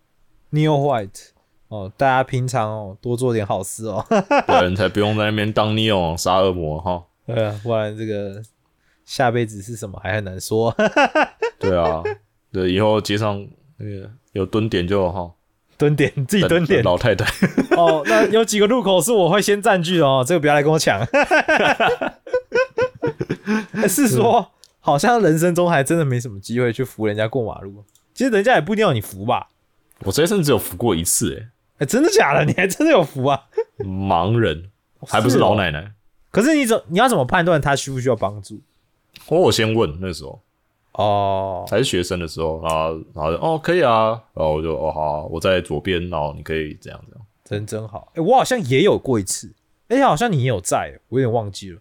Neo White 哦，大家平常哦多做点好事哦，*laughs* 不然才不用在那边当 Neo 杀恶魔哈。对啊，不然这个下辈子是什么还很难说。对啊，对，以后街上那个有蹲点就哈，蹲点，自己蹲点老太太。*laughs* 哦。那有几个路口是我会先占据的哦，这个不要来跟我抢。*laughs* 欸是说，好像人生中还真的没什么机会去扶人家过马路。其实人家也不一定要你扶吧？我这一生只有扶过一次、欸，哎、真的假的？你还真的有扶啊？盲人还不是老奶奶。可是你怎你要怎么判断他需不需要帮助？我我先问那时候哦，还是学生的时候啊，然后就哦可以啊，然后我就哦好啊、我在左边，然后你可以这样这样。真真好。哎、我好像也有过一次，而且好像你也有在，我有点忘记了。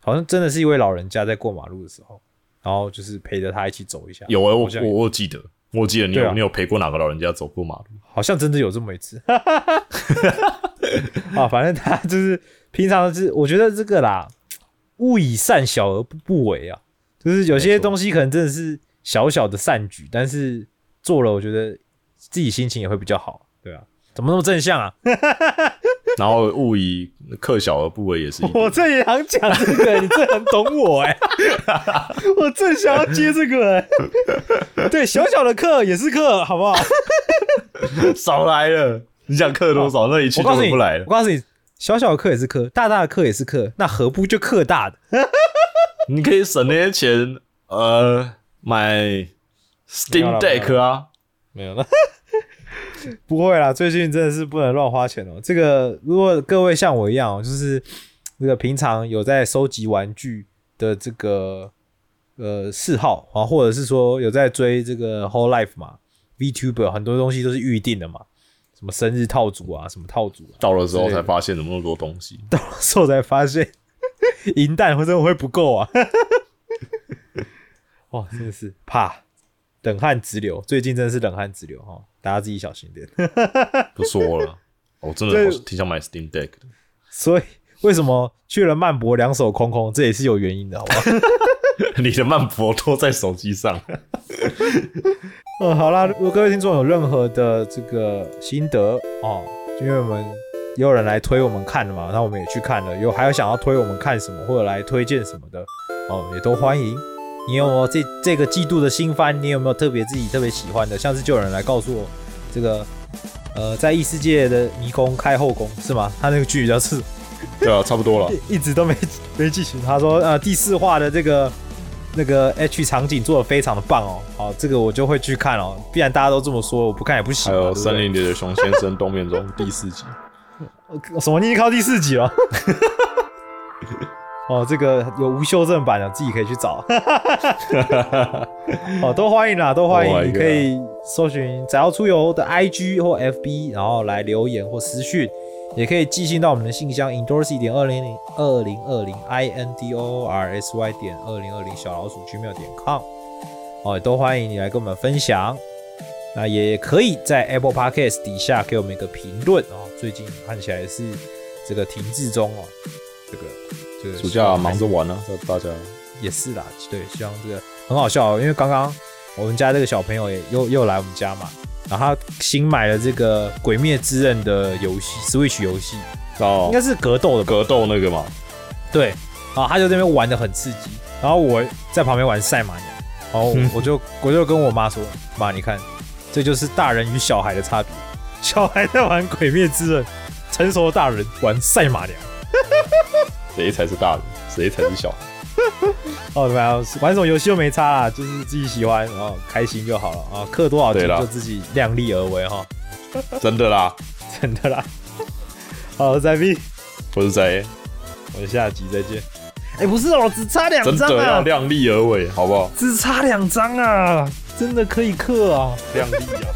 好像真的是一位老人家在过马路的时候，然后就是陪着他一起走一下。有哎、我我我记得，我记得你有、你有陪过哪个老人家走过马路？好像真的有这么一次。*laughs* 啊，反正他就是平常就是，我觉得这个啦，勿以善小而不不为啊，就是有些东西可能真的是小小的善举，但是做了，我觉得自己心情也会比较好，对啊。怎么那么正向啊？*laughs* 然后勿以克小而不为也是。我这也想讲这个，你这很懂我哎、*laughs* 我正想要接这个哎、对，小小的克也是克，好不好？少来了，你想克多少？那一去就不来了。我告诉你，小小的克也是克，大大的克也是克，那何不就克大的？你可以省那些钱，呃，买 Steam Deck 啊，没有了，*laughs* 不会啦，最近真的是不能乱花钱哦。这个如果各位像我一样哦，就是那个平常有在收集玩具的这个呃嗜好啊，或者是说有在追这个 Whole Life 嘛，VTuber 很多东西都是预定的嘛，什么生日套组啊，什么套组、啊，到了之后才发现怎么那么多东西。*laughs* 到了之后才发现 *laughs* 银弹会真的会不够啊！*laughs* 哇，真的是怕冷汗直流，最近真的是冷汗直流哈，大家自己小心点。不说了，我 *laughs* 真的挺想买 Steam Deck 的。所以为什么去了曼博两手空空，这也是有原因的，好不好？你的曼博都在手机上，嗯，好啦，如果各位听众有任何的这个心得哦，因为我们也有人来推我们看了嘛，那我们也去看了，有还有想要推我们看什么或者来推荐什么的哦，也都欢迎。你有没有这这个季度的新番？你有没有特别自己特别喜欢的？像是就有人来告诉我，这个呃，在异世界的迷宫开后宫是吗？他那个剧叫是 *laughs* 对啊，差不多了。一 *laughs* 一直都没没记清。他说呃，第四话的这个那个 H 场景做的非常的棒哦，好，这个我就会去看哦。必然大家都这么说，我不看也不行嘛。还有《森林里的熊先生》冬眠中第四集，呃什么？你已经看到第四集了？*laughs* 哦，这个有无修正版的，自己可以去找。哦，都欢迎啦，都欢 Oh 迎，你可以搜寻“只要出游”的 IG 或 FB，然后来留言或私讯，也可以寄信到我们的信箱 indorsy 点二零零二零二零 i n d o r s y 点二零二零小老鼠 gmail 点 com。哦，也都欢迎你来跟我们分享。那也可以在 Apple Podcast 底下给我们一个评论哦。最近看起来是这个停滞中哦，这个这个暑假忙着玩啊，这大家。也是啦，对，希望这个很好笑、哦，因为刚刚我们家这个小朋友也又又来我们家嘛，然后他新买了这个《鬼灭之刃》的游戏 Switch 游戏，哦。应该是格斗的吧，格斗那个嘛，对，然后他就在那边玩的很刺激，然后我在旁边玩赛马娘，然后我 *laughs* 就我就跟我妈说，妈，你看，这就是大人与小孩的差别。小孩在玩《鬼灭之刃》，成熟的大人玩赛马娘。谁才是大人，谁才是小孩？*laughs* 哦，怎么样？玩什么游戏又没差啦，就是自己喜欢，然后开心就好了啊。氪多少金就自己量力而为哈，*laughs* 真的啦，*laughs* 真的啦。好，我是仔 B，我是在我们下集再见。哎、不是哦，只差两张真的量力而为，好不好？只差两张啊，真的可以刻啊。量力啊！